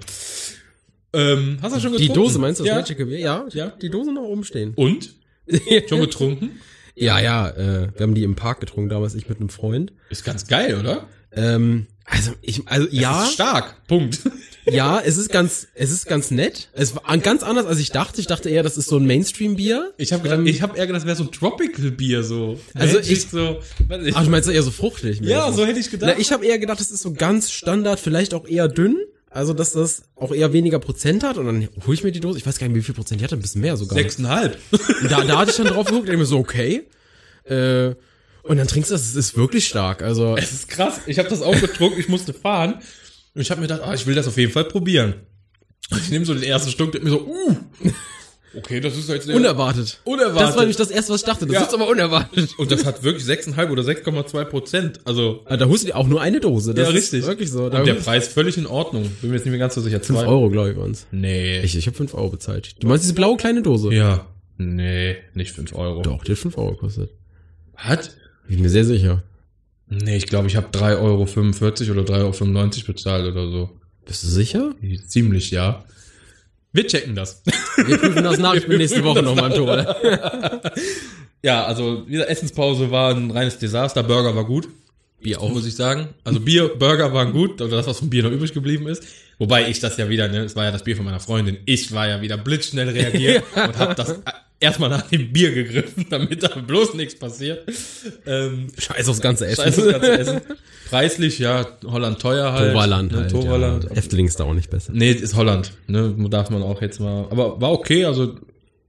Ähm, hast du schon Die getrunken? Dose meinst du, das ja. Beer? Ja, Ja. die Dose noch oben stehen. Und? [laughs] Schon getrunken? Ja, ja, äh, wir haben die im Park getrunken, damals ich mit einem Freund. Ist ganz geil, oder? Ähm, also ich, also ja, Ist stark. Punkt. [laughs] ja, es ist ganz, es ist ganz nett. Es war ganz anders, als ich dachte. Ich dachte eher, das ist so ein Mainstream-Bier. Ich habe gedacht, Ähm, ich habe eher gedacht, das wäre so ein Tropical-Bier, so. Also Magic, ich- so, ich. Ach, du meinst eher so fruchtig? ja, so hätte ich gedacht. Na, ich habe eher gedacht, das ist so ganz Standard, vielleicht auch eher dünn. Also, dass das auch eher weniger Prozent hat. Und dann hole ich mir die Dose. Ich weiß gar nicht, wie viel Prozent die hatte. Ein bisschen mehr sogar. Sechseinhalb. Da, da hatte ich dann drauf geguckt und ich mir so, okay. Äh, und dann trinkst du das, es ist wirklich stark. Also, Es ist krass. Ich habe das auch getrunken, ich musste fahren. Und ich habe mir gedacht, ah, ich will das auf jeden Fall probieren. Und ich nehme so den ersten Stück, denk mir so, uh, okay, das ist jetzt unerwartet. Unerwartet. Das war nämlich das erste, was ich dachte. Das Ja. ist aber unerwartet. Und das hat wirklich 6,5 oder 6,2 Prozent. Also, Ah, Da holst du dir auch nur eine Dose. Das ja, richtig. Ist wirklich so. Da Und der Preis völlig in Ordnung. Bin mir jetzt nicht mehr ganz so sicher. 5 Zwei- Euro, glaube ich, uns. Nee. Ich, ich habe 5 Euro bezahlt. Du meinst diese blaue kleine Dose? ja. Nee, nicht 5 Euro. Doch, die hat 5 Euro gekostet. Hat? Bin ich mir sehr sicher. Nee, ich glaube, ich habe 3,45 Euro oder 3,95 Euro bezahlt oder so. Bist du sicher? Ziemlich, ja. Wir checken das. Wir prüfen das nach. Ich bin nächste Woche noch mal im Tor. [laughs] ja, also, diese Essenspause war ein reines Desaster. Burger war gut. Bier auch. muss ich sagen. Also Bier, Burger waren gut, oder das, was vom Bier noch übrig geblieben ist. Wobei ich das ja wieder, ne, es war ja das Bier von meiner Freundin. Ich war ja wieder blitzschnell reagiert [laughs] und habe das erstmal nach dem Bier gegriffen, damit da bloß nichts passiert. Ähm, Scheiß aufs ganze Essen. scheiße, das ganze [laughs] Essen. Preislich, ja, Holland teuer halt. Toverland ne, halt. Toverland. Ja. Efteling ist da auch nicht besser. Nee, ist Holland, ne, darf man auch jetzt mal. Aber war okay, also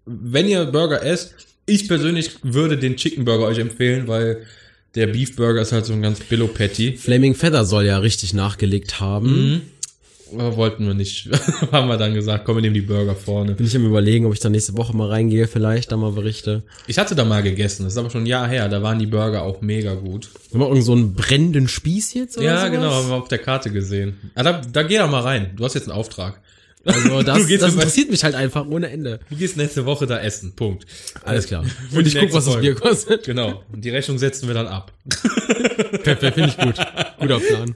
wenn ihr Burger esst, ich persönlich würde den Chicken Burger euch empfehlen, weil der Beef Burger ist halt so ein ganz Billo Patty. Flaming Feather soll ja richtig nachgelegt haben. Aber wollten wir nicht. [laughs] Haben wir dann gesagt, komm, wir nehmen die Burger vorne. Bin ich am überlegen, ob ich da nächste Woche mal reingehe, vielleicht da mal berichte. Ich hatte da mal gegessen, das ist aber schon ein Jahr her, da waren die Burger auch mega gut. Haben wir irgend so einen brennenden Spieß jetzt oder Ja, sowas? genau, haben wir auf der Karte gesehen. Ah, da, da geh doch mal rein. Du hast jetzt einen Auftrag. Also [laughs] das, das interessiert mich halt einfach ohne Ende. Du gehst nächste Woche da essen. Punkt. Alles klar. Und ich guck, was das. Bier kostet. Genau. Und die Rechnung setzen wir dann ab. [laughs] Perfekt, finde ich gut. Guter Plan.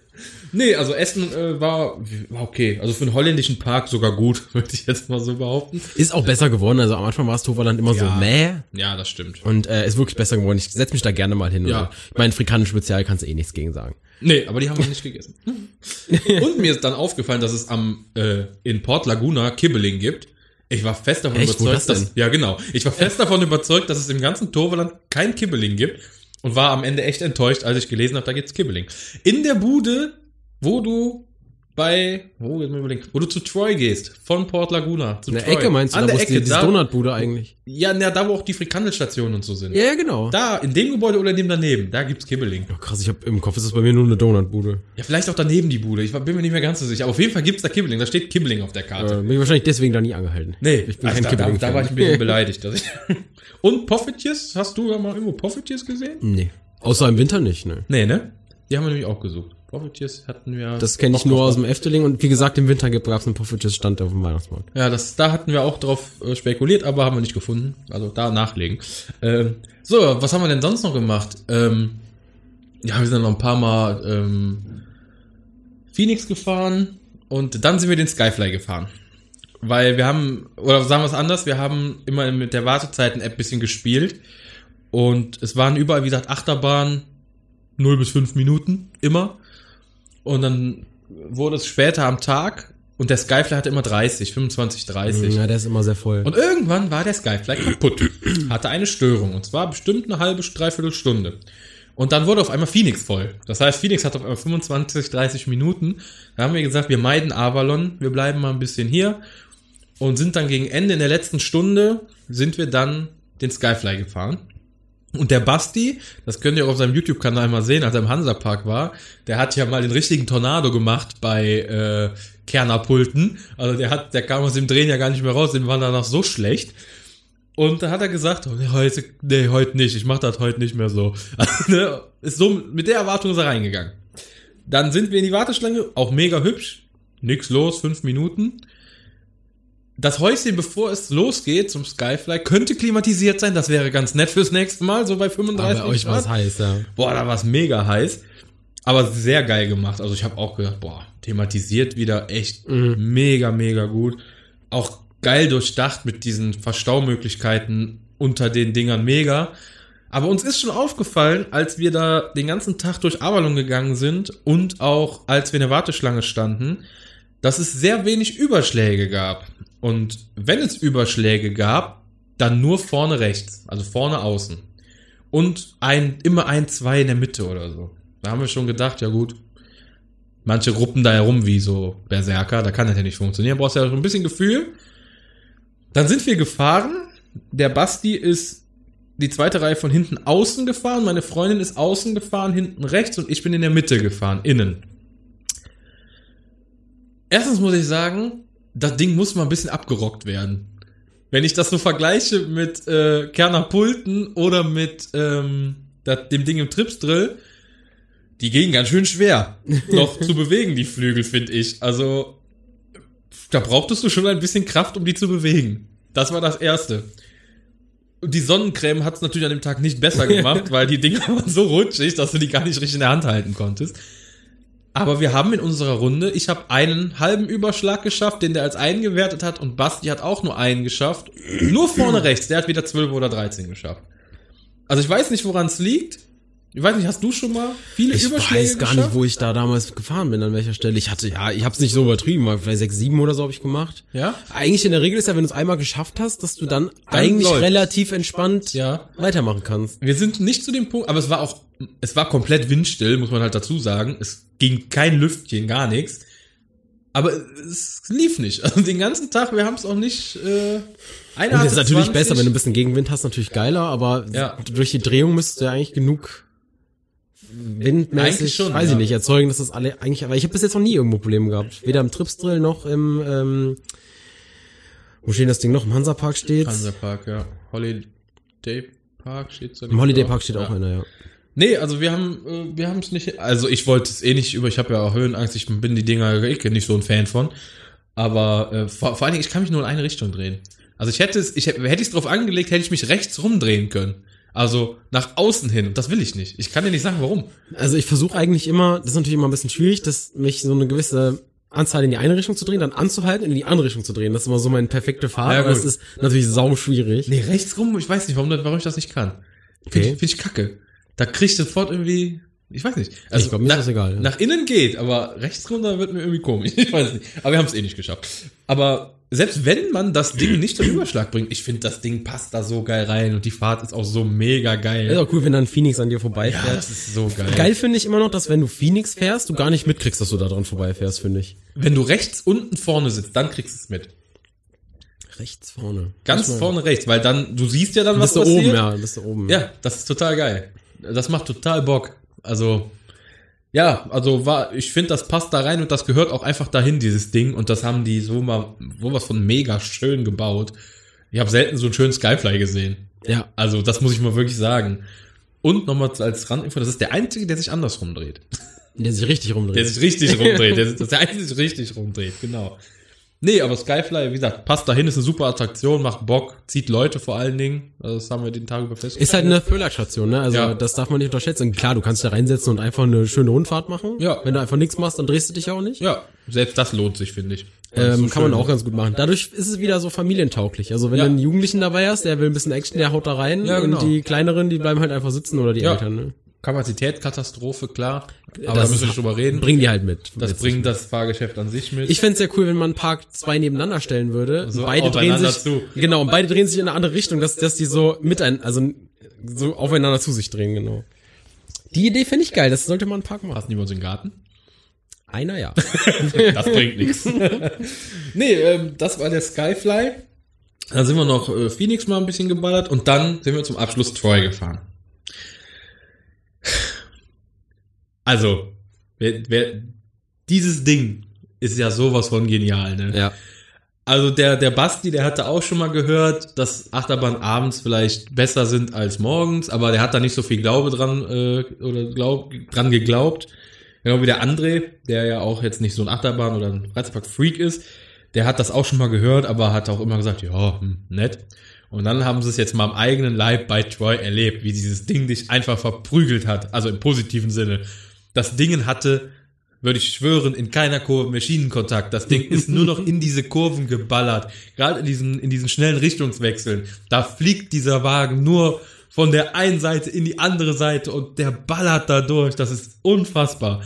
Nee, also Essen äh, war, war okay. Also für einen holländischen Park sogar gut, [laughs] würde ich jetzt mal so behaupten. Ist auch besser geworden. Also am Anfang war es Toverland immer so Ja. mäh. Ja, das stimmt. Und äh, ist wirklich besser geworden. Ich setz mich da gerne mal hin. Ja. Meine, Frikanen Spezial kannst du eh nichts gegen sagen. Nee, aber die haben wir nicht gegessen. [laughs] Und mir ist dann aufgefallen, dass es am äh, in Port Laguna Kibbeling gibt. Ich war fest davon Echt? Überzeugt, das dass ja genau. Ich war fest davon überzeugt, dass es im ganzen Toverland kein Kibbeling gibt und war am Ende echt enttäuscht, als ich gelesen habe, da gibt's Kibbeling. In der Bude, wo du bei, wo, jetzt mal überlegen, wo du zu Troy gehst, von Port Laguna zu In der Troy. Ecke meinst du, An da der Ecke, die, diese da, Donutbude eigentlich? ja, na, da wo auch die Frikandelstationen und so sind. Ja, ja, genau. Da, in dem Gebäude oder dem daneben, da gibt's Kibbeling. Oh, krass, ich hab im Kopf ist das bei mir nur eine Donutbude. Ja, vielleicht auch daneben die Bude. Ich war- bin mir nicht mehr ganz so sicher. Aber auf jeden Fall gibt's da Kibbeling. Da steht Kibbeling auf der Karte. Äh, bin ich wahrscheinlich deswegen da nie angehalten. Nee, ich bin also kein da, da, Kibbeling. da war ich ein bisschen [laughs] beleidigt. Dass ich und Poffetiers? Hast du da mal irgendwo Poffetiers gesehen? Nee. Außer im Winter nicht, ne. Nee, ne? Die haben wir nämlich auch gesucht. Poffetiers hatten wir. Das kenne ich nur aus dem Efteling und wie gesagt, im Winter gab es einen Poffertjes Stand auf dem Weihnachtsmarkt. Ja, das, da hatten wir auch drauf äh, spekuliert, aber haben wir nicht gefunden. Also da nachlegen. Ähm, so, was haben wir denn sonst noch gemacht? Ähm, ja, wir sind noch ein paar Mal ähm, Phoenix gefahren und dann sind wir den Skyfly gefahren. Weil wir haben, oder sagen wir es anders, wir haben immer mit der Wartezeiten-App bisschen gespielt und es waren überall, wie gesagt, Achterbahn 0 bis 5 Minuten, immer. Und dann wurde es später am Tag und der Skyfly hatte immer 30, 25, 30. Ja, der ist immer sehr voll. Und irgendwann war der Skyfly kaputt. Hatte eine Störung. Und zwar bestimmt eine halbe, dreiviertel Stunde. Und dann wurde auf einmal Phoenix voll. Das heißt, Phoenix hat auf einmal 25, 30 Minuten. Da haben wir gesagt, wir meiden Avalon, wir bleiben mal ein bisschen hier. Und sind dann gegen Ende in der letzten Stunde, sind wir dann den Skyfly gefahren. Und der Basti, das könnt ihr auch auf seinem YouTube-Kanal mal sehen, als er im Hansapark war, der hat ja mal den richtigen Tornado gemacht bei äh, Kernerpulten. Also der hat, der kam aus dem Drehen ja gar nicht mehr raus, dem war danach so schlecht. Und da hat er gesagt, oh, nee, heute, nee, heute nicht, ich mach das heute nicht mehr so. [laughs] Ne, ist so, mit der Erwartung ist er reingegangen. Dann sind wir in die Warteschlange, auch mega hübsch, nix los, fünf Minuten. Das Häuschen, bevor es losgeht zum Skyfly, könnte klimatisiert sein, das wäre ganz nett fürs nächste Mal, so bei 35 Aber euch war es heiß, ja. Boah, da war es mega heiß. Aber sehr geil gemacht. Also ich habe auch gedacht, boah, thematisiert wieder echt mega, mega gut. Auch geil durchdacht mit diesen Verstaumöglichkeiten unter den Dingern mega. Aber uns ist schon aufgefallen, als wir da den ganzen Tag durch Avalon gegangen sind und auch als wir in der Warteschlange standen, dass es sehr wenig Überschläge gab. Und wenn es Überschläge gab, dann nur vorne rechts, also vorne außen. Und ein, immer ein, zwei in der Mitte oder so. Da haben wir schon gedacht, ja gut, manche Gruppen da herum wie so Berserker, da kann das ja nicht funktionieren, brauchst ja so ein bisschen Gefühl. Dann sind wir gefahren, der Basti ist die zweite Reihe von hinten außen gefahren, meine Freundin ist außen gefahren, hinten rechts und ich bin in der Mitte gefahren, innen. Erstens muss ich sagen, das Ding muss mal ein bisschen abgerockt werden. Wenn ich das so vergleiche mit äh, Kerner Pulten oder mit ähm, dat, dem Ding im Tripsdrill, die gehen ganz schön schwer [laughs] noch zu bewegen, die Flügel, finde ich. Also, da brauchtest du schon ein bisschen Kraft, um die zu bewegen. Das war das Erste. Und die Sonnencreme hat es natürlich an dem Tag nicht besser [laughs] gemacht, weil die Dinger waren so rutschig, dass du die gar nicht richtig in der Hand halten konntest. Aber wir haben in unserer Runde, ich habe einen halben Überschlag geschafft, den der als einen gewertet hat, und Basti hat auch nur einen geschafft. Nur vorne rechts, der hat wieder 12 oder 13 geschafft. Also ich weiß nicht, woran es liegt. Ich weiß nicht, hast du schon mal viele Ich Überschläge weiß gar geschafft? nicht, wo ich da damals gefahren bin, an welcher Stelle. Ich hatte, ja, ich hab's nicht so übertrieben, mal vielleicht sechs, sieben oder so habe ich gemacht. Ja? Eigentlich in der Regel ist ja, wenn du es einmal geschafft hast, dass du dann, eigentlich läuft's. relativ entspannt Ja. weitermachen kannst. Wir sind nicht zu dem Punkt, aber es war auch, es war komplett windstill, muss man halt dazu sagen. Es ging kein Lüftchen, gar nichts. Aber es lief nicht. [laughs] Also den ganzen Tag, wir haben es auch nicht. Äh, einer Und das ist natürlich 20. besser, wenn du ein bisschen Gegenwind hast, natürlich geiler, aber Ja. durch die Drehung müsste ja eigentlich genug windmäßig, Eigentlich schon, weiß ja. ich nicht, erzeugen, dass das alle eigentlich, aber ich habe bis jetzt noch nie irgendwo Probleme gehabt. Weder im Tripsdrill noch im, ähm, wo steht das Ding noch? Im Hansapark steht's. Hansapark, ja. Holiday Park steht Im Holiday Park steht auch einer, ja. Nee, also wir haben äh, wir haben es nicht also ich wollte es eh nicht über ich habe ja auch Höhenangst, ich bin die Dinger ich bin nicht so ein Fan von, aber äh, vor, vor allen Dingen ich kann mich nur in eine Richtung drehen. Also ich hätte es ich hätte hätte ich es drauf angelegt, hätte ich mich rechts rumdrehen können. Also nach außen hin und das will ich nicht. Ich kann dir nicht sagen, warum. Also ich versuche eigentlich immer, das ist natürlich immer ein bisschen schwierig, dass mich so eine gewisse Anzahl in die eine Richtung zu drehen, dann anzuhalten, in die andere Richtung zu drehen. Das ist immer so meine perfekte Fahrt, Ja, aber es ist natürlich sau schwierig. Nee, rechts rum, ich weiß nicht, warum, warum ich das nicht kann. Finde Okay. ich, find ich kacke. Da krieg ich sofort irgendwie Ich weiß nicht. Also Ich glaub, mir ist nach, das egal, ja. Nach innen geht, aber rechts runter wird mir irgendwie komisch. [laughs] Ich weiß nicht. Aber wir haben es eh nicht geschafft. Aber selbst wenn man das Ding nicht zum Überschlag bringt, ich finde, das Ding passt da so geil rein und die Fahrt ist auch so mega geil. Ist auch cool, wenn dann Phoenix an dir ja, vorbeifährt. das ist so geil. Geil finde ich immer noch, dass wenn du Phoenix fährst, du gar nicht mitkriegst, dass du da dran vorbeifährst, finde ich. Wenn du rechts unten vorne sitzt, dann kriegst du es mit. Rechts vorne. Ganz vorne rechts, weil dann, du siehst ja dann, was Bist du passiert. oben, ja, bist du oben. Ja, das ist total geil. Das macht total Bock. Also, ja, also war, ich finde, das passt da rein und das gehört auch einfach dahin, dieses Ding. Und das haben die so mal, sowas von mega schön gebaut. Ich habe selten so einen schönen Skyfly gesehen. Ja. Also, das muss ich mal wirklich sagen. Und nochmal als Randinfo, das ist der einzige, der sich andersrum dreht. Der sich richtig Der rumdreht. sich richtig rumdreht. Der, das ist der einzige, der sich richtig rumdreht, genau. Nee, aber Skyfly, wie gesagt, passt dahin, ist eine super Attraktion, macht Bock, zieht Leute vor allen Dingen. Also das haben wir den Tag über festgestellt. Ist halt eine Thriller-Station, ne? Also Ja. das darf man nicht unterschätzen. Klar, du kannst da reinsetzen und einfach eine schöne Rundfahrt machen. Ja. Wenn du einfach nichts machst, dann drehst du dich auch nicht. Ja, selbst das lohnt sich, finde ich. Ähm, so kann man auch ganz gut machen. Dadurch ist es wieder so familientauglich. Also wenn Ja. du einen Jugendlichen dabei hast, der will ein bisschen Action, der haut da rein. Ja, genau. Und die kleineren, die bleiben halt einfach sitzen oder die Ja. Eltern, ne? Kapazität, klar. Aber Das da müssen wir nicht drüber reden. Bringen die halt mit. Das bringt das Fahrgeschäft an sich mit. Ich fänd's sehr cool, wenn man Park zwei nebeneinander stellen würde. So beide drehen sich, zu. genau, und beide drehen sich in eine andere Richtung, dass, dass die so mit ein, also so aufeinander zu sich drehen, genau. Die Idee finde ich geil, das sollte man einen Park machen. Bei uns in den Garten? Einer ja. [laughs] Das bringt nichts. [laughs] Nee, ähm, das war der Skyfly. Dann sind wir noch äh, Phoenix mal ein bisschen geballert und dann sind wir zum Abschluss Troy gefahren. Also, wer, wer, dieses Ding ist ja sowas von genial, ne? ja. Also der, der Basti, der hatte auch schon mal gehört, dass Achterbahn abends vielleicht besser sind als morgens, aber der hat da nicht so viel Glaube dran äh, oder glaub, dran geglaubt. Genau wie der André, der ja auch jetzt nicht so ein Achterbahn oder ein Freizeitpark-Freak ist, der hat das auch schon mal gehört, aber hat auch immer gesagt, ja, hm, nett. Und dann haben sie es jetzt mal am eigenen Leib bei Troy erlebt, wie dieses Ding dich einfach verprügelt hat, also im positiven Sinne. Das Ding hatte würde ich schwören, in keiner Kurve mehr Schienenkontakt. Das Ding ist nur noch in diese Kurven geballert. Gerade in diesen, in diesen schnellen Richtungswechseln. Da fliegt dieser Wagen nur von der einen Seite in die andere Seite und der ballert da durch. Das ist unfassbar.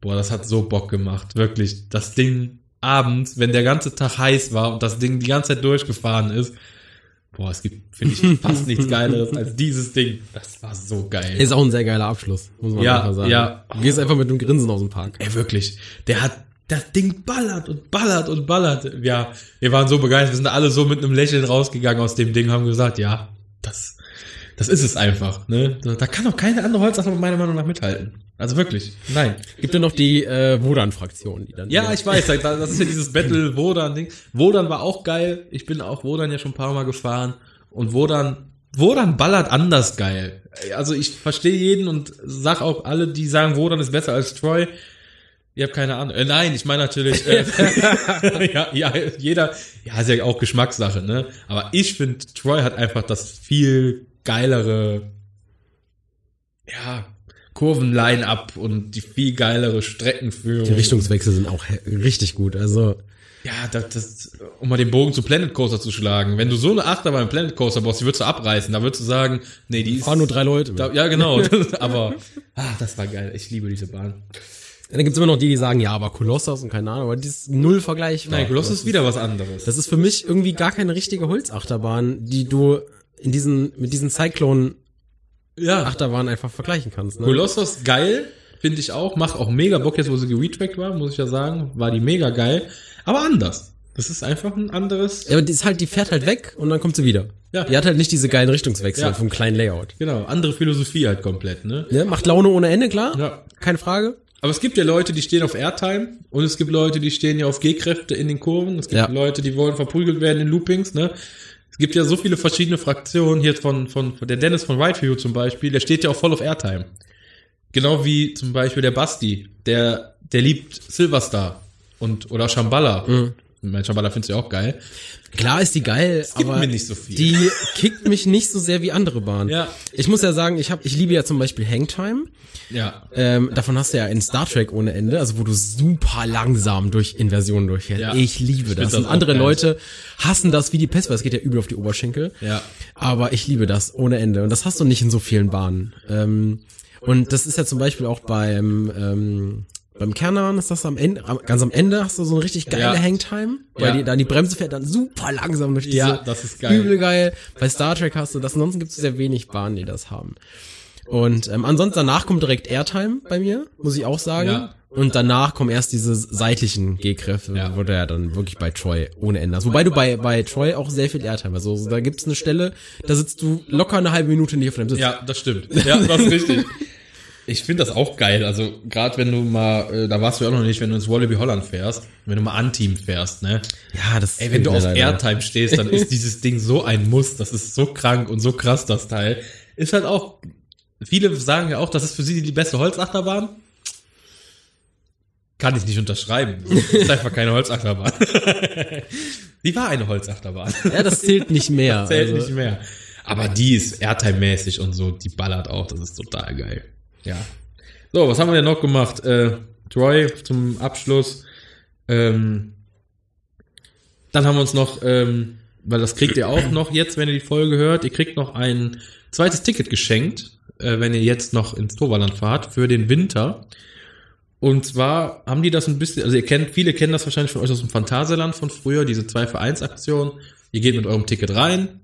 Boah, das hat so Bock gemacht. Wirklich. Das Ding abends, wenn der ganze Tag heiß war und das Ding die ganze Zeit durchgefahren ist. Boah, es gibt, finde ich, [laughs] fast nichts Geileres als dieses Ding. Das war so geil. Ist auch ein sehr geiler Abschluss, muss man Ja, einfach sagen. ja. Du gehst einfach mit einem Grinsen aus dem Park. Ey, wirklich. Der hat, das Ding ballert und ballert und ballert. Ja, wir waren so begeistert. Wir sind alle so mit einem Lächeln rausgegangen aus dem Ding, haben gesagt, ja, das, das ist es einfach, ne? Da, da kann doch keine andere Holzachterbahn meiner Meinung nach mithalten. Also wirklich. Nein. Gibt ja noch die äh, Wodan-Fraktion, die dann. Ja, ich weiß, das ist ja dieses Battle Wodan-Ding. Wodan war auch geil. Ich bin auch Wodan ja schon ein paar Mal gefahren. Und Wodan, Wodan ballert anders geil. Also ich verstehe jeden und sag auch alle, die sagen, Wodan ist besser als Troy. Ihr habt keine Ahnung. Äh, nein, ich meine natürlich, äh, [laughs] ja, ja, jeder, ja, ist ja auch Geschmackssache, ne? Aber ich finde, Troy hat einfach das viel geilere, ja, Kurven-Line-Up und die viel geilere Streckenführung. Die Richtungswechsel sind auch richtig gut. Also Ja, das, das, um mal den Bogen zu Planet Coaster zu schlagen. Wenn du so eine Achterbahn im Planet Coaster brauchst, die würdest du abreißen. Da würdest du sagen, nee, die ist. fahren nur drei Leute. Da, ja, genau. [laughs] aber, ah, das war geil. Ich liebe diese Bahn. Dann gibt's immer noch die, die sagen, ja, aber Kolossos und keine Ahnung, aber die ist null vergleichbar. Nein, Gloss ist wieder was anderes. Das ist für mich irgendwie gar keine richtige Holzachterbahn, die du in diesen, mit diesen Cyclone-Achterbahnen ja, einfach vergleichen kannst. Ne? Kolossos geil, finde ich auch. Macht auch mega Bock jetzt, wo sie geretrackt war, muss ich ja sagen. War die mega geil. Aber anders. Das ist einfach ein anderes. Ja, aber die ist halt, die fährt halt weg und dann kommt sie wieder. Ja. Die hat halt nicht diese geilen Richtungswechsel Ja. vom kleinen Layout. Genau, andere Philosophie halt komplett, ne? Ne? Macht Laune ohne Ende, klar. Ja. Keine Frage. Aber es gibt ja Leute, die stehen auf Airtime und es gibt Leute, die stehen ja auf G-Kräfte in den Kurven. Es gibt Ja. Leute, die wollen verprügelt werden in Loopings, ne? Gibt ja so viele verschiedene Fraktionen hier von, von, von der Dennis von Rightview zum Beispiel, der steht ja auch voll auf Airtime. Genau wie zum Beispiel der Basti, der, der liebt Silverstar und, oder Shambhala. Mhm. Mein Shambhala findest du ja auch geil. Klar ist die geil, gibt aber mir nicht so viel. die kickt mich nicht so sehr wie andere Bahnen. Ja. Ich muss ja sagen, ich hab, ich liebe ja zum Beispiel Hangtime. Ja. Ähm, davon hast du ja in Star Trek ohne Ende, also wo du super langsam durch Inversionen durchfährst. Ja. Ich liebe Ich das. das Und andere geil. Leute hassen das wie die Pest, weil es geht ja übel auf die Oberschenkel. Ja. Aber ich liebe das ohne Ende. Und das hast du nicht in so vielen Bahnen. Ähm, Und das ist ja zum Beispiel auch beim, ähm, beim Kernern ist das am Ende, ganz am Ende hast du so eine richtig geile Ja. Hangtime, weil Ja. die, dann die Bremse fährt dann super langsam durch diese Ja, das ist geil. übel geil. Bei Star Trek hast du das, ansonsten gibt es sehr wenig Bahnen, die das haben. Und ähm, ansonsten danach kommt direkt Airtime bei mir, muss ich auch sagen. Ja. Und danach kommen erst diese seitlichen G-Kräfte, Ja. wo du ja dann wirklich bei Troy ohne Ende hast. Wobei du bei, bei Troy auch sehr viel Airtime hast. Also da gibt's eine Stelle, da sitzt du locker eine halbe Minute nicht auf deinem Sitz. Ja, das stimmt. Ja, das ist richtig. [laughs] Ich finde das auch geil. Also gerade wenn du mal, äh, da warst du ja auch noch nicht, wenn du ins Wallaby Holland fährst, wenn du mal Anteam fährst, ne? Ja, das Ey, wenn du auf leider. Airtime stehst, dann ist dieses Ding so ein Muss. Das ist so krank und so krass, das Teil. Ist halt auch, viele sagen ja auch, das ist für sie die beste Holzachterbahn. Kann ich nicht unterschreiben. Das ist einfach keine Holzachterbahn. [laughs] die war eine Holzachterbahn. Ja, das zählt nicht mehr. [laughs] Zählt also, nicht mehr. Aber die ist Airtime-mäßig und so, die ballert auch, das ist total geil. Ja. So, was haben wir denn noch gemacht? Äh, Troy zum Abschluss. Ähm, dann haben wir uns noch, ähm, weil das kriegt ihr auch [clears throat] noch jetzt, wenn ihr die Folge hört, ihr kriegt noch ein zweites Ticket geschenkt, äh, wenn ihr jetzt noch ins Toverland fahrt, für den Winter. Und zwar haben die das ein bisschen, also ihr kennt, viele kennen das wahrscheinlich von euch aus dem Phantasialand von früher, diese zwei Vereinsaktionen. Ihr geht mit eurem Ticket rein,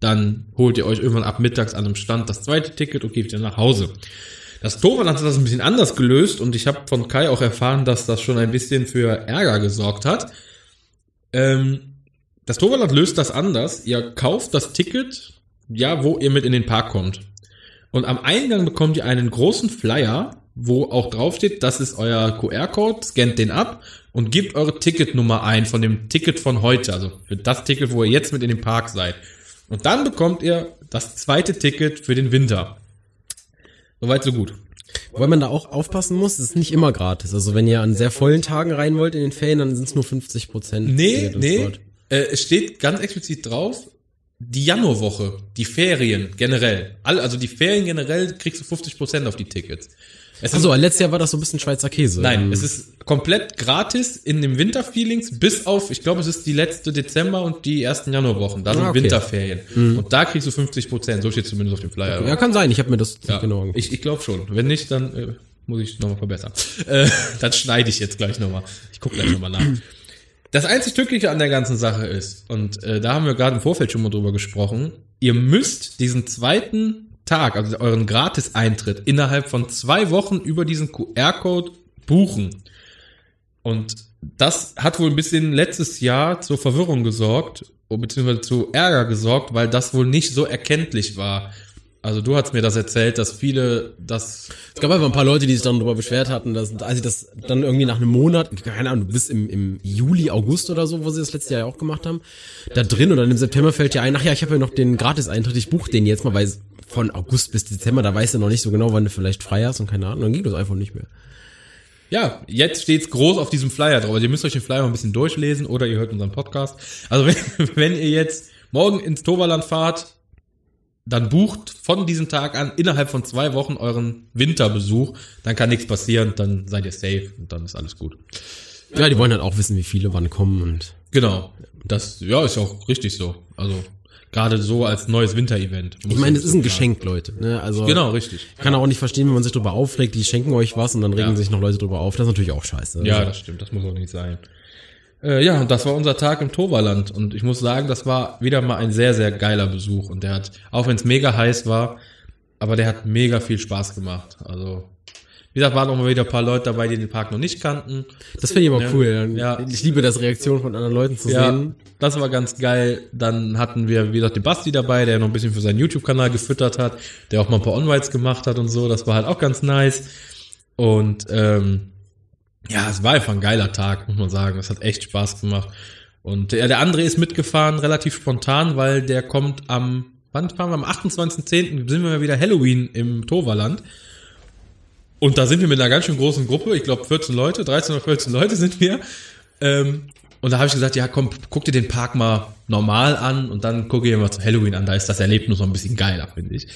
dann holt ihr euch irgendwann ab mittags an einem Stand das zweite Ticket und geht wieder nach Hause. Das Toverland hat das ein bisschen anders gelöst und ich habe von Kai auch erfahren, dass das schon ein bisschen für Ärger gesorgt hat. Ähm, das Toverland löst das anders. Ihr kauft das Ticket, ja, wo ihr mit in den Park kommt. Und am Eingang bekommt ihr einen großen Flyer, wo auch draufsteht, das ist euer QR-Code, scannt den ab und gebt eure Ticketnummer ein von dem Ticket von heute, also für das Ticket, wo ihr jetzt mit in den Park seid. Und dann bekommt ihr das zweite Ticket für den Winter. Soweit, so gut. Wobei man da auch aufpassen muss, es ist nicht immer gratis. Also wenn ihr an sehr vollen Tagen rein wollt in den Ferien, dann sind es nur 50 Prozent. Nee, nee. Äh, es steht ganz explizit drauf, die Januarwoche, die Ferien generell. All, also die Ferien generell kriegst du 50% auf die Tickets. Es Also letztes Jahr war das so ein bisschen Schweizer Käse. nein, Ähm, es ist komplett gratis in dem Winterfeelings bis auf, ich glaube, es ist die letzte Dezember und die ersten Januarwochen. Da sind Ah, okay. Winterferien. Und da kriegst du 50%, so steht zumindest auf dem Flyer. Ja, kann sein. Ich habe mir das Ja, genau angeguckt. ich, ich glaube schon. Wenn nicht, dann äh, muss ich nochmal verbessern. [laughs] Äh, dann schneide ich jetzt gleich nochmal. Ich gucke gleich nochmal nach. Das einzig Tückliche an der ganzen Sache ist, und äh, da haben wir gerade im Vorfeld schon mal drüber gesprochen, ihr müsst diesen zweiten Tag, also euren Gratis-Eintritt, innerhalb von zwei Wochen über diesen QR-Code buchen. Und das hat wohl ein bisschen letztes Jahr zur Verwirrung gesorgt, beziehungsweise zu Ärger gesorgt, weil das wohl nicht so erkenntlich war. Also du hast mir das erzählt, dass viele das Es gab einfach ein paar Leute, die sich dann darüber beschwert hatten, dass, als sie das dann irgendwie nach einem Monat, keine Ahnung, du bist im, im Juli, August oder so, wo sie das letzte Jahr ja auch gemacht haben, da drin dann im September fällt dir ein, ach ja, ich habe ja noch den Gratis-Eintritt, ich buche den jetzt mal, weil von August bis Dezember, da weißt du noch nicht so genau, wann du vielleicht frei hast und keine Ahnung, dann ging das einfach nicht mehr. Ja, jetzt steht's groß auf diesem Flyer drauf. Also ihr müsst euch den Flyer mal ein bisschen durchlesen oder ihr hört unseren Podcast. Also [laughs] wenn, wenn ihr jetzt morgen ins Toverland fahrt, dann bucht von diesem Tag an innerhalb von zwei Wochen euren Winterbesuch. Dann kann nichts passieren, dann seid ihr safe und dann ist alles gut. Ja, die wollen halt auch wissen, wie viele wann kommen und Genau. Das, ja, ist auch richtig so. Also gerade so als neues Winterevent. ich meine, es ist ein Geschenk, Leute. Ne? Also Genau, richtig. Ich kann auch nicht verstehen, wenn man sich darüber aufregt, die schenken euch was und dann regen Ja. sich noch Leute drüber auf. Das ist natürlich auch scheiße. Ja, Also, das stimmt, das muss auch nicht sein. Äh, ja, und das war unser Tag im Toverland. Und ich muss sagen, das war wieder mal ein sehr, sehr geiler Besuch. Und der hat, auch wenn es mega heiß war, aber der hat mega viel Spaß gemacht. Also, wie gesagt, waren auch mal wieder ein paar Leute dabei, die den Park noch nicht kannten. das finde ich immer Ja. cool. Ja. Ich liebe das, Reaktionen von anderen Leuten zu Ja, sehen. das war ganz geil. Dann hatten wir, wie gesagt, den Basti dabei, der noch ein bisschen für seinen YouTube-Kanal gefüttert hat, der auch mal ein paar On-Rides gemacht hat und so. Das war halt auch ganz nice. Und ähm, ja, es war einfach ein geiler Tag, muss man sagen. Es hat echt Spaß gemacht. Und der, der andere ist mitgefahren, relativ spontan, weil der kommt am, wann fahren wir? Am 28.10. sind wir mal wieder Halloween im Toverland. Und da sind wir mit einer ganz schön großen Gruppe, ich glaube 14 Leute, 13 oder 14 Leute sind wir. Ähm, und da habe ich gesagt, ja komm, guck dir den Park mal normal an und dann gucke ich dir mal zu Halloween an, da ist das Erlebnis noch ein bisschen geiler, finde ich.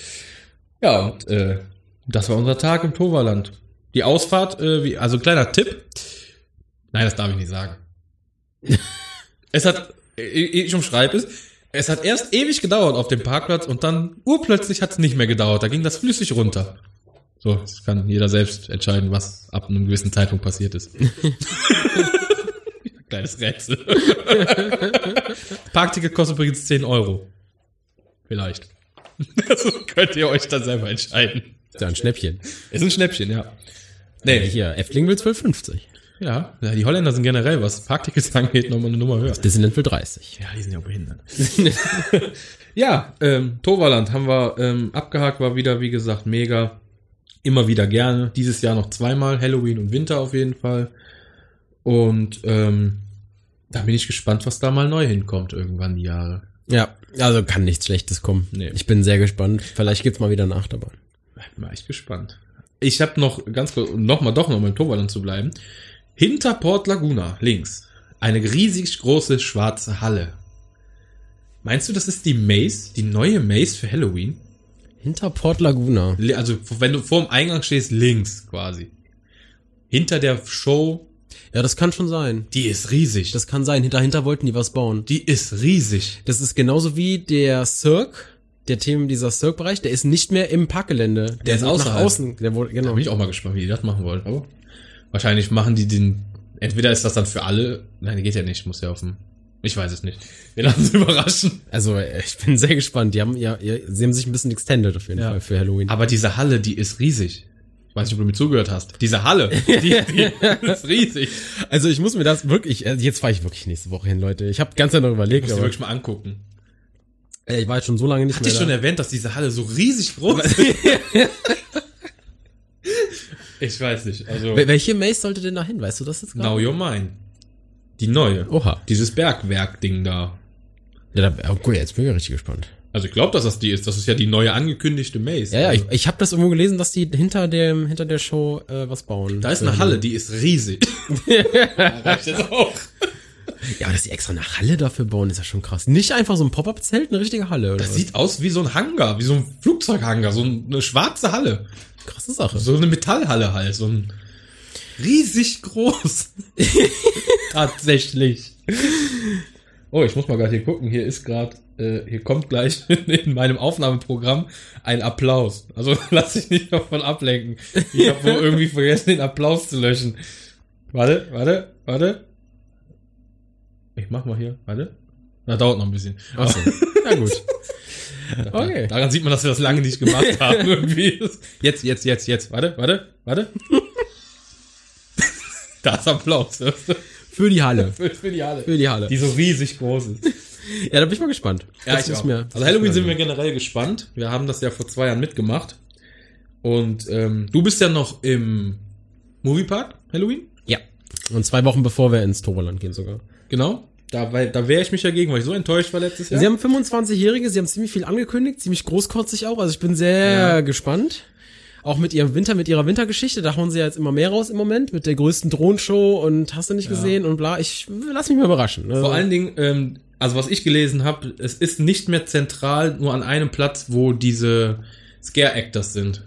Ja, und äh, das war unser Tag im Toverland. Die Ausfahrt, äh, wie, also kleiner Tipp. Nein, das darf ich nicht sagen. [laughs] es hat, ich, ich umschreibe es, es hat erst ewig gedauert auf dem Parkplatz und dann urplötzlich hat es nicht mehr gedauert. Da ging das flüssig runter. So, das kann jeder selbst entscheiden, was ab einem gewissen Zeitpunkt passiert ist. [laughs] Kleines Rätsel. Parkticket kostet übrigens 10 Euro. Vielleicht. Das könnt ihr euch dann selber entscheiden. Ist ja ein Schnäppchen. Ist ein Schnäppchen, ja. Nee, hier, Efteling will 12,50. ja, ja, die Holländer sind generell, was Parktickets [laughs] angeht, nochmal eine Nummer höher. Disneyland will 30. Ja, die sind ja behindert. [laughs] ja, ähm, Toverland haben wir ähm, abgehakt, war wieder, wie gesagt, mega. Immer wieder gerne. Dieses Jahr noch zweimal, Halloween und Winter auf jeden Fall. Und ähm, da bin ich gespannt, was da mal neu hinkommt irgendwann die Jahre. Ja, also kann nichts Schlechtes kommen. Nee. Ich bin sehr gespannt. Vielleicht gibt's mal wieder eine Achterbahn. Ich bin mal echt gespannt. Ich habe noch ganz kurz, um noch mal doch noch mal im Toverland zu bleiben. Hinter Port Laguna, links, eine riesig große schwarze Halle. Meinst du, das ist die Maze, die neue Maze für Halloween? Hinter Port Laguna. Also, wenn du vor dem Eingang stehst, links quasi. Hinter der Show, Ja, das kann schon sein. die ist riesig. Das kann sein. Hinter wollten die was bauen. die ist riesig. Das ist genauso wie der Cirque, der Themen dieser Cirque-Bereich, der ist nicht mehr im Parkgelände. Der ist wird nach außerhalb. außen. Der wurde, Da genau. bin ich auch mal gespannt, wie die das machen wollen. Aber wahrscheinlich machen die den. Entweder ist das dann für alle. Nein, geht ja nicht. Muss ja auf dem. Ich weiß es nicht. Wir lassen uns [laughs] überraschen. Also, äh, ich bin sehr gespannt. Die haben ja, sie haben sich ein bisschen extended auf jeden Ja. Fall für Halloween. Aber diese Halle, die ist riesig. Ich weiß nicht, ob du mir zugehört hast. Diese Halle, [laughs] die, die ist riesig. Also, ich muss mir das wirklich, also jetzt fahre ich wirklich nächste Woche hin, Leute. Ich habe ganz lange überlegt, Musst du aber wirklich mal angucken. äh, ich war jetzt schon so lange nicht Hatte mehr ich schon da. erwähnt, dass diese Halle so riesig groß ist? [laughs] ich weiß nicht. Also, Wel- Welche Maze sollte denn da hin? Weißt du das jetzt now you're mine. Die neue. Oha. Dieses Bergwerk-Ding da. Ja, da, oh, cool, jetzt bin ich ja richtig gespannt. Also ich glaube, dass das die ist. Das ist ja die neue angekündigte Maze. Ja, ja, ich, ich habe das irgendwo gelesen, dass die hinter dem hinter der Show äh, was bauen. da ist eine Halle, die ist riesig. [laughs] [laughs] Da reicht jetzt auch. Ja, dass die extra eine Halle dafür bauen, ist ja schon krass. Nicht einfach so ein Pop-up-Zelt, eine richtige Halle. Oder Das was? sieht aus wie so ein Hangar, wie so ein Flugzeughangar, so eine schwarze Halle. krasse Sache. So eine Metallhalle halt, so ein riesig groß. [laughs] Tatsächlich. Oh, ich muss mal gerade hier gucken. Hier ist gerade, äh, hier kommt gleich [laughs] in meinem Aufnahmeprogramm ein Applaus. Also [laughs] lass dich nicht davon ablenken. Ich habe wohl irgendwie vergessen, den Applaus zu löschen. Warte, warte, warte. Ich mach mal hier, warte. Na, dauert noch ein bisschen. Achso. Ja, gut. Okay. Daran sieht man, dass wir das lange nicht gemacht haben. Irgendwie. Jetzt, jetzt, jetzt, jetzt. Warte, warte, warte. Da ist Applaus. [laughs] Für die Halle. [laughs] Für, für die Halle. Für die Halle. Die so riesig groß ist. [laughs] Ja, da bin ich mal gespannt. Das ich ist mir- also Halloween sind wir generell gespannt. Wir haben das ja vor zwei Jahren mitgemacht. Und ähm, du bist ja noch im Moviepark Halloween. Ja. Und zwei Wochen bevor wir ins Toverland gehen sogar. Genau. Da, weil, da wehre ich mich dagegen, weil ich so enttäuscht war letztes Jahr. Sie haben 25-Jährige, sie haben ziemlich viel angekündigt, ziemlich großkotzig auch. Also ich bin sehr Ja. gespannt. Auch mit ihrem Winter, mit ihrer Wintergeschichte, da hauen sie ja jetzt immer mehr raus im Moment, mit der größten Drohenshow und hast du nicht gesehen und bla. Ich lass mich mal überraschen. Also, Vor allen Dingen, ähm, also was ich gelesen habe, es ist nicht mehr zentral nur an einem Platz, wo diese Scare Actors sind.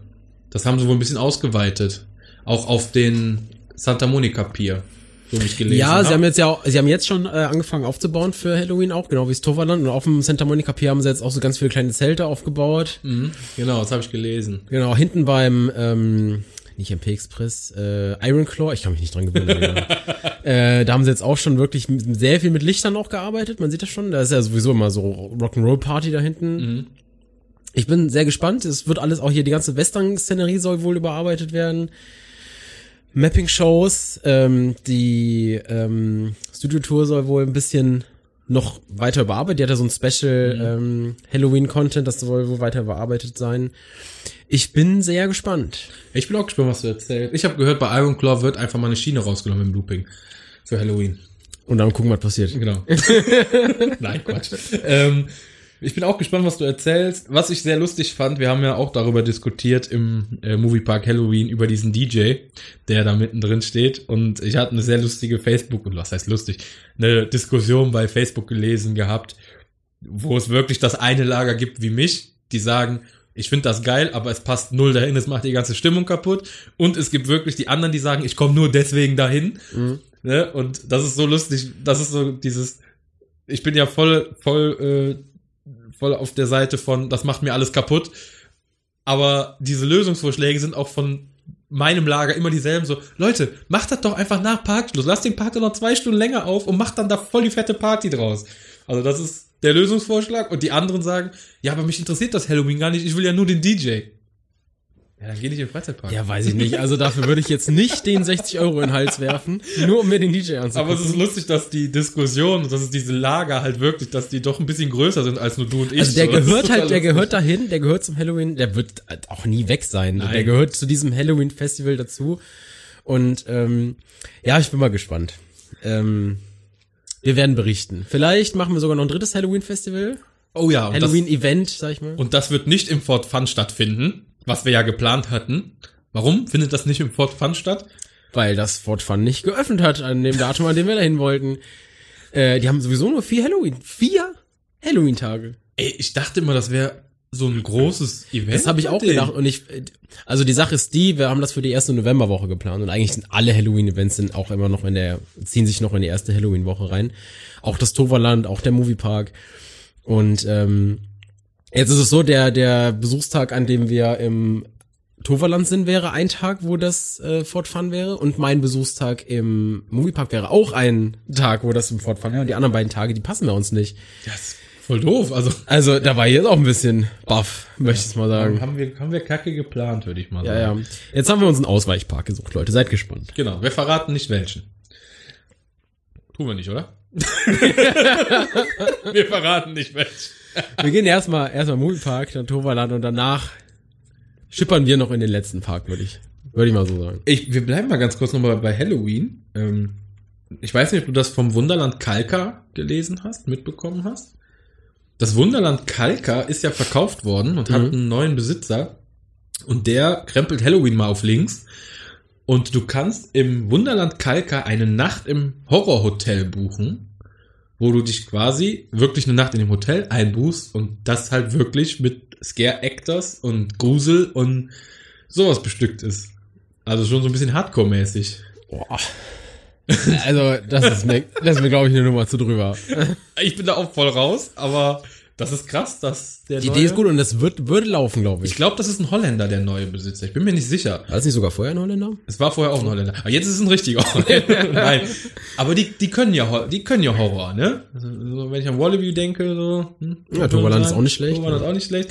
Das haben sie wohl ein bisschen ausgeweitet. Auch auf den Santa Monica Pier, so wie ich gelesen ja, sie haben jetzt ja sie haben jetzt schon äh, angefangen aufzubauen für Halloween auch, genau wie das Toverland. Und auf dem Santa Monica Pier haben sie jetzt auch so ganz viele kleine Zelte aufgebaut. Mhm, genau, das habe ich gelesen. Genau, hinten beim, ähm, nicht MP Express, äh, Iron Claw, ich kann mich nicht dran gewöhnen. [laughs] äh, da haben sie jetzt auch schon wirklich sehr viel mit Lichtern auch gearbeitet, man sieht das schon. Da ist ja sowieso immer so Rock'n'Roll Party da hinten. Ich bin sehr gespannt. Es wird alles auch hier, die ganze Western-Szenerie soll wohl überarbeitet werden. Mapping-Shows, ähm, die ähm, Studio-Tour soll wohl ein bisschen noch weiter überarbeitet. Die hat ja so ein Special ähm, Halloween-Content, das soll wohl weiter überarbeitet sein. Ich bin sehr gespannt. Ich bin auch gespannt, was du erzählst. Ich habe gehört, bei Iron Claw wird einfach mal eine Schiene rausgenommen im Looping. Für Halloween. Und dann gucken, was passiert. Genau. [laughs] Nein, Quatsch. Ähm, ich bin auch gespannt, was du erzählst. Was ich sehr lustig fand, wir haben ja auch darüber diskutiert im äh, Moviepark Halloween über diesen DJ, der da mittendrin steht. Und ich hatte eine sehr lustige Facebook, und was heißt lustig, eine Diskussion bei Facebook gelesen gehabt, wo es wirklich das eine Lager gibt wie mich, die sagen, ich finde das geil, aber es passt null dahin, es macht die ganze Stimmung kaputt. Und es gibt wirklich die anderen, die sagen, ich komme nur deswegen dahin. Ne? Und das ist so lustig, das ist so dieses, ich bin ja voll, voll, äh, voll auf der Seite von, das macht mir alles kaputt. Aber diese Lösungsvorschläge sind auch von meinem Lager immer dieselben. So, Leute, macht das doch einfach nach Parkschluss. Lasst den Park noch zwei Stunden länger auf und macht dann da voll die fette Party draus. Also das ist der Lösungsvorschlag. Und die anderen sagen, ja, aber mich interessiert das Halloween gar nicht. Ich will ja nur den DJ. Ja, dann geh nicht in den Freizeitpark. Ja, weiß ich nicht. Also dafür würde ich jetzt nicht den 60 Euro in den Hals werfen, nur um mir den DJ anzugucken. Aber es ist lustig, dass die Diskussion, dass es diese Lager halt wirklich, dass die doch ein bisschen größer sind als nur du und ich. Also der gehört halt, der gehört dahin, der gehört zum Halloween, der wird auch nie weg sein. Nein. Der gehört zu diesem Halloween-Festival dazu. Und ähm, ja, ich bin mal gespannt. Ähm, wir werden berichten. Vielleicht machen wir sogar noch ein drittes Halloween-Festival. Oh ja, Halloween-Event, sag ich mal. und das wird nicht im Fort Fun stattfinden, was wir ja geplant hatten. Warum findet das nicht im Fort Fun statt? Weil das Fort Fun nicht geöffnet hat an dem Datum, an dem wir dahin wollten. Äh, die haben sowieso nur vier Halloween. Vier Halloween-Tage. Ey, ich dachte immer, das wäre so ein großes Event. Das habe ich auch gedacht. Und ich, also die Sache ist die, wir haben das für die erste Novemberwoche geplant und eigentlich sind alle Halloween-Events sind auch immer noch in der, ziehen sich noch in die erste Halloween-Woche rein. Auch das Toverland, auch der Moviepark. Und ähm, jetzt ist es so, der, der Besuchstag, an dem wir im Toverland sind, wäre ein Tag, wo das äh, Fort Fun wäre. Und mein Besuchstag im Moviepark wäre auch ein Tag, wo das im Fort Fun wäre. Und die anderen beiden Tage, die passen bei uns nicht. Ja, ist voll doof. Also Also da war ich jetzt auch ein bisschen baff, möchte ich mal sagen. haben wir, haben wir kacke geplant, würde ich mal Ja, sagen. ja. Jetzt haben wir uns einen Ausweichpark gesucht, Leute. Seid gespannt. Genau, wir verraten nicht welchen. Tun wir nicht, oder? [laughs] [laughs] wir verraten nicht welchen. Wir gehen erstmal erstmal Moviepark, dann Toverland und danach schippern wir noch in den letzten Park, würde ich, würde ich mal so sagen. Ich, wir bleiben mal ganz kurz nochmal bei Halloween. Ähm, ich weiß nicht, ob du das vom Wunderland Kalka gelesen hast, mitbekommen hast. Das Wunderland Kalka ist ja verkauft worden und hat Mhm. einen neuen Besitzer. Und der krempelt Halloween mal auf links. Und du kannst im Wunderland Kalka eine Nacht im Horrorhotel buchen, wo du dich quasi wirklich eine Nacht in dem Hotel einbuchst und das halt wirklich mit Scare Actors und Grusel und sowas bestückt ist. Also schon so ein bisschen Hardcore-mäßig. Boah. Also, das ist mir, das ist mir, glaube ich, eine Nummer zu drüber. Ich bin da auch voll raus, aber das ist krass, dass der Die neue, Idee ist gut und das wird, würde laufen, glaube Ich ich. glaube, das ist ein Holländer, der neue Besitzer. Ich bin mir nicht sicher. War das nicht sogar vorher ein Holländer? Es war vorher auch ein Holländer. Aber jetzt ist es ein richtiger Holländer. [laughs] Nein. Aber die, die können ja, die können ja Horror, ne? Also, so, wenn ich an Wallaby denke, so, hm, Ja, Toverland ist auch nicht schlecht, Toverland ist auch nicht schlecht.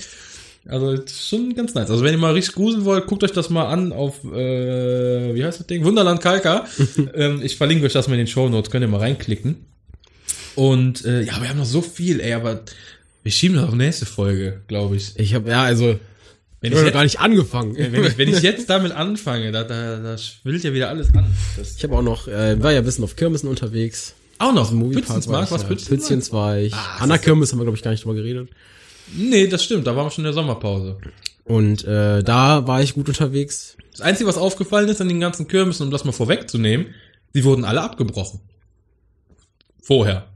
Also, schon ganz nice. Also, wenn ihr mal richtig gruseln wollt, guckt euch das mal an auf, äh, wie heißt das Ding? Wunderland Kalka. [laughs] ähm, ich verlinke euch das mal in den Show Notes, könnt ihr mal reinklicken. Und, äh, ja, wir haben noch so viel, ey, aber wir schieben das auf nächste Folge, glaube ich. Ich habe ja, also, Wenn ich ich, habe gar nicht angefangen. wenn, ich, wenn ich jetzt damit anfange, da, da, da schwillt ja wieder alles an. Das Ich habe auch noch, äh, war ja ein bisschen auf Kirmessen unterwegs. auch noch war was. Pützens Pützchens war ich. Ah, An der das ist- Kirmes haben wir, glaube ich, gar nicht drüber geredet. Nee, das stimmt, da waren wir schon in der Sommerpause. Und äh, da war ich gut unterwegs. Das Einzige, was aufgefallen ist an den ganzen Kirmessen, um das mal vorwegzunehmen, die wurden alle abgebrochen. Vorher.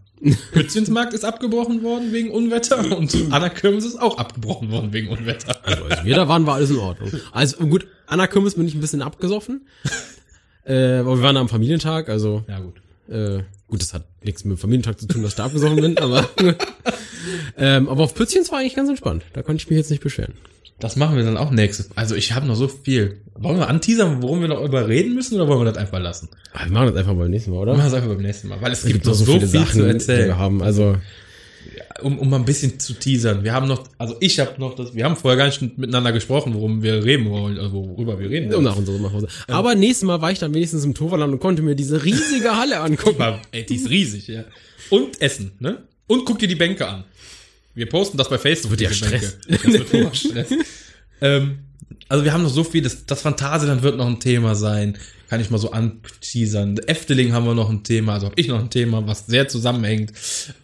Pützchensmarkt ist abgebrochen worden wegen Unwetter und Anna Kirmes ist auch abgebrochen worden wegen Unwetter. Also als wir da waren, war alles in Ordnung. Also gut, an der Kirmes bin ich ein bisschen abgesoffen. [laughs] äh, aber wir waren am Familientag, also Ja gut. äh, gut, das hat nichts mit dem Familientag zu tun, dass ich da abgesoffen bin, aber [laughs] ähm, aber auf Pützchens war eigentlich ganz entspannt. Da konnte ich mich jetzt nicht beschweren. Das machen wir dann auch nächstes. Also ich habe noch so viel. Wollen wir anteasern, worum wir noch überreden müssen oder wollen wir das einfach lassen? Aber wir machen das einfach beim nächsten Mal, oder? Wir machen das einfach beim nächsten Mal, weil es Es gibt, noch so, viel zu die erzählen. wir haben. Also um, um mal ein bisschen zu teasern. Wir haben noch, also ich habe noch das, wir haben vorher gar nicht miteinander gesprochen, worum wir reden wollen, also worüber wir reden wollen. nach unserer Sommerpause. Aber nächstes Mal war ich dann wenigstens im Toverland und konnte mir diese riesige Halle [laughs] angucken. Mal, ey, die ist riesig, ja. Und Essen, ne? Und guck dir die Bänke an. Wir posten das bei Facebook. wird ja Stress. Das wird Stress. [laughs] ähm, also wir haben noch so viel, das, das Phantasialand wird noch ein Thema sein. Kann ich mal so anteasern. Efteling haben wir noch ein Thema, also habe ich noch ein Thema, was sehr zusammenhängt.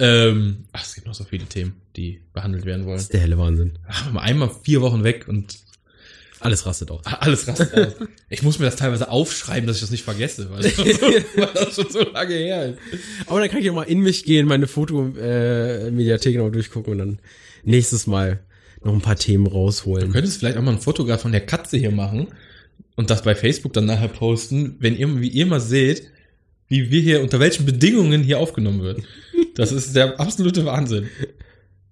Ähm, ach, es gibt noch so viele Themen, die behandelt werden wollen. Das ist der helle Wahnsinn. Ach, mal einmal vier Wochen weg und Alles rastet aus. alles rastet aus. [laughs] Ich muss mir das teilweise aufschreiben, dass ich das nicht vergesse, weil das schon so, [laughs] weil das schon so lange her ist. Aber dann kann ich auch mal in mich gehen, meine Foto-Mediathek noch durchgucken und dann nächstes Mal noch ein paar Themen rausholen. Du könntest vielleicht auch mal ein Fotograf von der Katze hier machen und das bei Facebook dann nachher posten, wenn ihr, wie ihr mal seht, wie wir hier, unter welchen Bedingungen hier aufgenommen wird. Das ist der absolute Wahnsinn.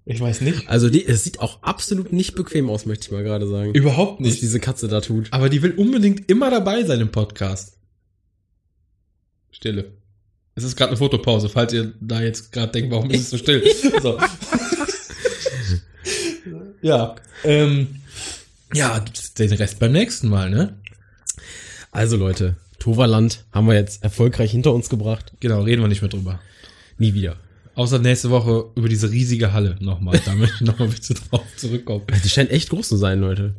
Ich weiß nicht. Also die, es sieht auch absolut nicht bequem aus, möchte ich mal gerade sagen. Überhaupt Was nicht. diese Katze da tut. Aber die will unbedingt immer dabei sein im Podcast. Stille. Es ist gerade eine Fotopause, falls ihr da jetzt gerade denkt, warum ist es so still? [laughs] so. ja. Ähm, ja, den Rest beim nächsten Mal, ne? Also Leute, Toverland haben wir jetzt erfolgreich hinter uns gebracht. Genau, reden wir nicht mehr drüber. Nie wieder. Außer nächste Woche über diese riesige Halle nochmal. Da möchte ich nochmal bitte drauf zurückkommen. Die scheint echt groß zu sein, Leute.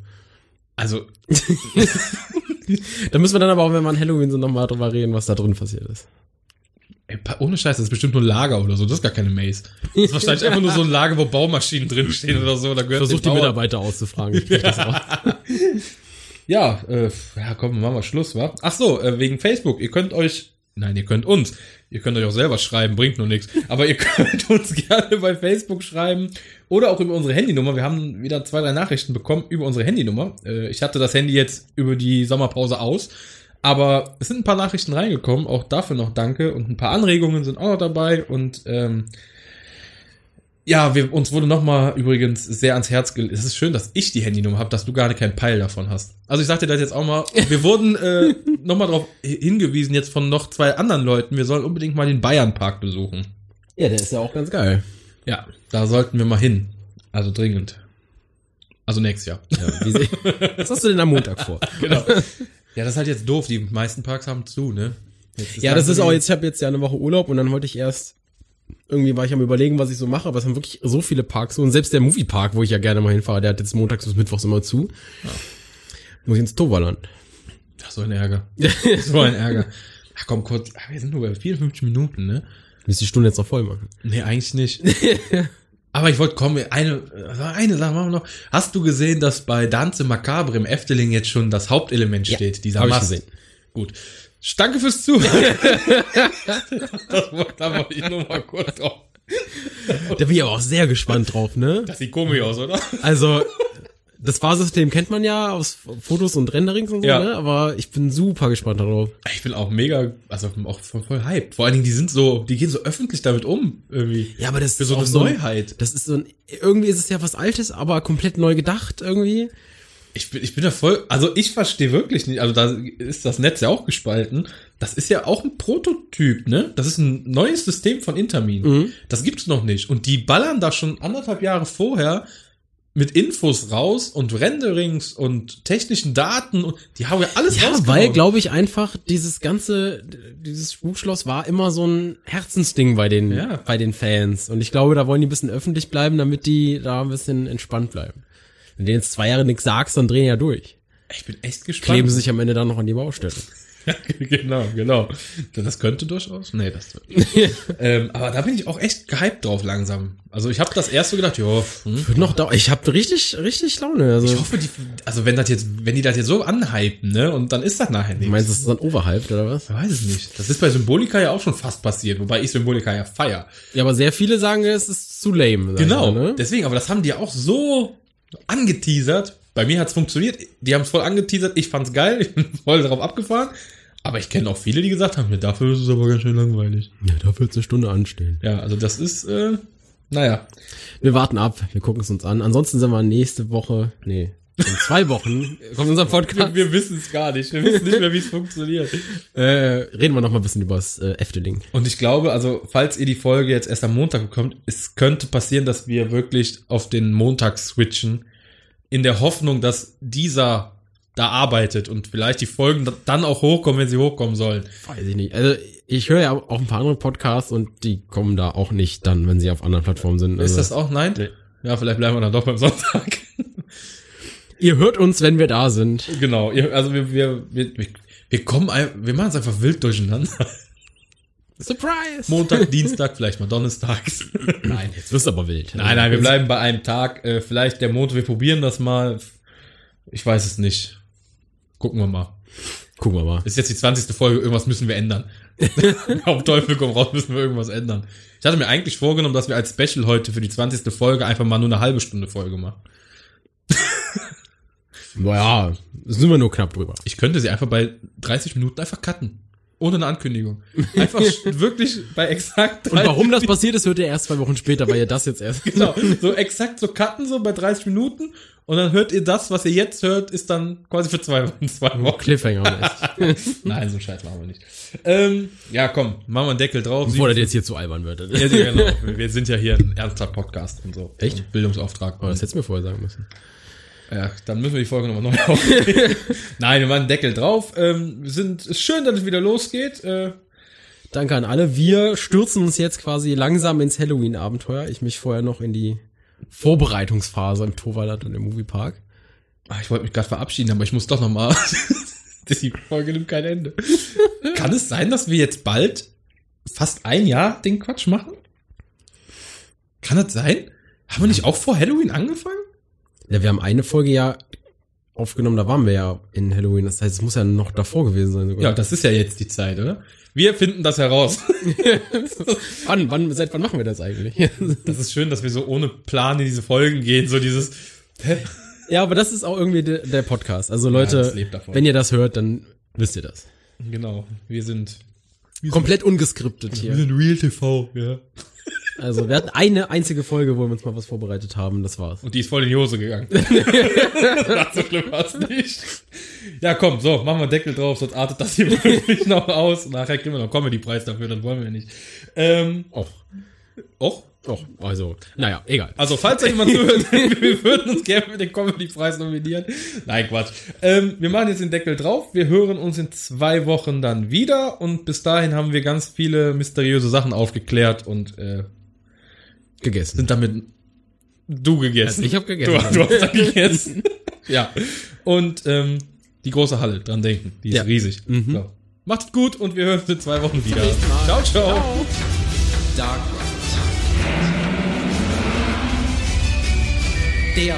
Also, [laughs] Da müssen wir dann aber auch, wenn wir an Halloween sind, nochmal drüber reden, was da drin passiert ist. ey, ohne Scheiß, das ist bestimmt nur ein Lager oder so. Das ist gar keine Maze. Das ist wahrscheinlich einfach nur so ein Lager, wo Baumaschinen drinstehen oder so. Da gehört Versuch die Mitarbeiter auszufragen. Ich krieg das auch. [laughs] Ja, äh, ja, komm, machen wir Schluss, wa? Ach so, äh, wegen Facebook. Ihr könnt euch, nein, ihr könnt uns. Ihr könnt euch auch selber schreiben, bringt nur nichts. Aber ihr [laughs] könnt uns gerne bei Facebook schreiben oder auch über unsere Handynummer. Wir haben wieder zwei, drei Nachrichten bekommen über unsere Handynummer. Äh, ich hatte das Handy jetzt über die Sommerpause aus. Aber es sind ein paar Nachrichten reingekommen, auch dafür noch danke. Und ein paar Anregungen sind auch noch dabei. Und ähm, ja, wir, uns wurde nochmal übrigens sehr ans Herz gelegt. Es ist schön, dass ich die Handynummer habe, dass du gar keinen Peil davon hast. Also ich sagte das jetzt auch mal. Wir wurden äh, [laughs] nochmal darauf hingewiesen, jetzt von noch zwei anderen Leuten, wir sollen unbedingt mal den Bayernpark besuchen. Ja, der ist ja auch ganz geil. Ja, da sollten wir mal hin. Also dringend. Also nächstes Jahr. Ja, [laughs] was hast du denn am Montag vor? Genau. Ja, das ist halt jetzt doof. Die meisten Parks haben zu, ne? Ja, das ist auch jetzt, ich habe jetzt ja eine Woche Urlaub und dann wollte ich erst, irgendwie war ich am überlegen, was ich so mache, aber es haben wirklich so viele Parks so und selbst der Moviepark, wo ich ja gerne mal hinfahre, der hat jetzt montags bis mittwochs immer zu. Muss ich ins Toverland. Ach, so ein Ärger. [laughs] so ein Ärger. Ach komm, kurz. Ach, wir sind nur bei 54 Minuten, ne? Willst die Stunde jetzt noch voll machen? Nee, eigentlich nicht. [laughs] Aber ich wollte kommen, eine, eine Sache machen wir noch. Hast du gesehen, dass bei Danze Macabre im Efteling jetzt schon das Hauptelement Ja, steht, dieser hab ich Mast? gesehen. Gut. Danke fürs Zuhören. [laughs] da wollte ich nur mal kurz drauf. Da bin ich aber auch sehr gespannt drauf, ne? Das sieht komisch aus, oder? Also, das Fahrsystem kennt man ja aus Fotos und Renderings und so, Ja. ne? Aber ich bin super gespannt darauf. Ich bin auch mega, also auch voll, voll hyped. Vor allen Dingen, die sind so, die gehen so öffentlich damit um, irgendwie. Ja, aber das Für so auch eine so ein- Neuheit. Das ist so ein, irgendwie ist es ja was Altes, aber komplett neu gedacht irgendwie. Ich bin, ich bin da voll, also ich verstehe wirklich nicht, also da ist das Netz ja auch gespalten. Das ist ja auch ein Prototyp, ne? Das ist ein neues System von Intermin. Mhm. Das gibt's noch nicht. Und die ballern da schon anderthalb Jahre vorher mit Infos raus und Renderings und technischen Daten und die haben ja alles Ja, weil, glaube ich, einfach dieses ganze, dieses Spukschloss war immer so ein Herzensding bei den, Ja. bei den Fans. Und ich glaube, da wollen die ein bisschen öffentlich bleiben, damit die da ein bisschen entspannt bleiben. Wenn du jetzt zwei Jahre nichts sagst, dann drehen ja durch. Ich bin echt gespannt. Kleben sie sich am Ende dann noch an die Baustelle. [laughs] genau, genau. Das könnte durchaus. Nee, das [laughs] ähm, Aber da bin ich auch echt gehypt drauf langsam. Also ich habe das erst so gedacht, ja, hm. Wird noch da, ich habe richtig, richtig Laune. Also, Ich hoffe, die, also wenn das jetzt, wenn die das jetzt so anhypen, ne, und dann ist das nachher nichts. meinst du, das ist dann overhyped oder was? Ich weiß es nicht. Das ist bei Symbolika ja auch schon fast passiert, wobei ich Symbolika ja feier. Ja, aber sehr viele sagen, es ist zu lame. Genau. Ich ne? Deswegen, aber das haben die ja auch so angeteasert. Bei mir hat's funktioniert. Die haben es voll angeteasert. Ich fand's geil. [laughs] Ich bin voll drauf abgefahren. Aber ich kenne auch viele, die gesagt haben, ja, dafür ist es aber ganz schön langweilig. Ja, da wird eine Stunde anstehen. Ja, also das ist, äh, naja. Wir warten ab, wir gucken es uns an. Ansonsten sind wir nächste Woche, nee, in zwei Wochen kommt unser Podcast. Wir wissen es gar nicht. Wir wissen nicht mehr, wie es funktioniert. [laughs] Äh, reden wir noch mal ein bisschen über das äh, Efteling. Und ich glaube, also, falls ihr die Folge jetzt erst am Montag bekommt, es könnte passieren, dass wir wirklich auf den Montag switchen, in der Hoffnung, dass dieser da arbeitet und vielleicht die Folgen dann auch hochkommen, wenn sie hochkommen sollen. Weiß ich nicht. Also ich höre ja auch ein paar andere Podcasts und die kommen da auch nicht dann, wenn sie auf anderen Plattformen sind. Also, Ist das auch? Nein? Nee. Ja, vielleicht bleiben wir dann doch beim Sonntag. [laughs] ihr hört uns, wenn wir da sind. genau. Also wir, wir, wir, wir- kommen, wir machen es einfach wild durcheinander. Surprise! Montag, Dienstag, vielleicht mal Donnerstags. [clears throat] Nein. Jetzt wirst du aber wild. Nein, nein, wir bleiben bei einem Tag. Äh, vielleicht der Montag, wir probieren das mal. Ich weiß es nicht. Gucken wir mal. Gucken wir mal. Ist jetzt die 20. Folge, irgendwas müssen wir ändern. [laughs] Auf Teufel komm raus, müssen wir irgendwas ändern. Ich hatte mir eigentlich vorgenommen, dass wir als Special heute für die 20. Folge einfach mal nur eine halbe Stunde Folge machen. Naja, sind wir nur knapp drüber. Ich könnte sie einfach bei 30 Minuten einfach cutten. Ohne eine Ankündigung. Einfach [laughs] wirklich bei exakt Und warum das passiert ist, hört ihr erst zwei Wochen später, weil ihr das jetzt erst. Genau, so exakt so cutten, so bei 30 Minuten. Und dann hört ihr das, was ihr jetzt hört, ist dann quasi für zwei Wochen, zwei Wochen. Cliffhanger. [laughs] Nein, so einen Scheiß machen wir nicht. Ähm, ja, komm, machen wir einen Deckel drauf. Bevor das jetzt hier zu albern wird. Ja, genau. Wir sind ja hier ein ernster Podcast und so. Echt? Bildungsauftrag. Oh, das hättest du mir vorher sagen müssen. Ja, dann müssen wir die Folge nochmal neu [laughs] aufnehmen. Nein, wir machen einen Deckel drauf. Ähm, sind, ist schön, dass es wieder losgeht. Äh, Danke an alle. Wir stürzen uns jetzt quasi langsam ins Halloween-Abenteuer. Ich mich vorher noch in die Vorbereitungsphase im Toverland und im Moviepark. ah, ich wollte mich gerade verabschieden, aber ich muss doch nochmal. [laughs] die Folge nimmt kein Ende. Kann es sein, dass wir jetzt bald fast ein Jahr den Quatsch machen? Kann das sein? Haben wir nicht auch vor Halloween angefangen? Ja, wir haben eine Folge ja aufgenommen, da waren wir ja in Halloween. Das heißt, es muss ja noch davor gewesen sein sogar. Ja, das ist ja jetzt die Zeit, oder? Wir finden das heraus. [laughs] Wann, wann, seit wann machen wir das eigentlich? [laughs] Das ist schön, dass wir so ohne Plan in diese Folgen gehen, so dieses. Hä? ja, aber das ist auch irgendwie de, der Podcast. Also Leute, davon. wenn ihr das hört, dann wisst ihr das. Genau, wir sind. Komplett ungeskriptet hier. sind Real TV, ja. Also wir hatten eine einzige Folge, wo wir uns mal was vorbereitet haben. Das war's. Und die ist voll in die Hose gegangen. [laughs] das so schlimm war's nicht. Ja, komm, so, machen wir Deckel drauf, sonst artet das hier [laughs] wirklich noch aus. Nachher kriegen wir noch Comedy-Preis dafür, das wollen wir nicht. Ähm, Och, och, och, also, naja, egal. Also, falls da jemand zuhört, [laughs] wir würden uns gerne für den Comedy-Preis nominieren. Nein, Quatsch. Ähm, wir machen jetzt den Deckel drauf. Wir hören uns in zwei Wochen dann wieder. Und bis dahin haben wir ganz viele mysteriöse Sachen aufgeklärt und äh, Gegessen. sind damit du gegessen. Ich hab gegessen. Du, du hast dann [laughs] gegessen. ja. Und ähm, die große Halle, dran denken. Die ist Ja. riesig. Mhm. So. Macht's gut und wir hören uns in zwei Wochen wieder. nächsten Mal. ciao. ciao. Dark Der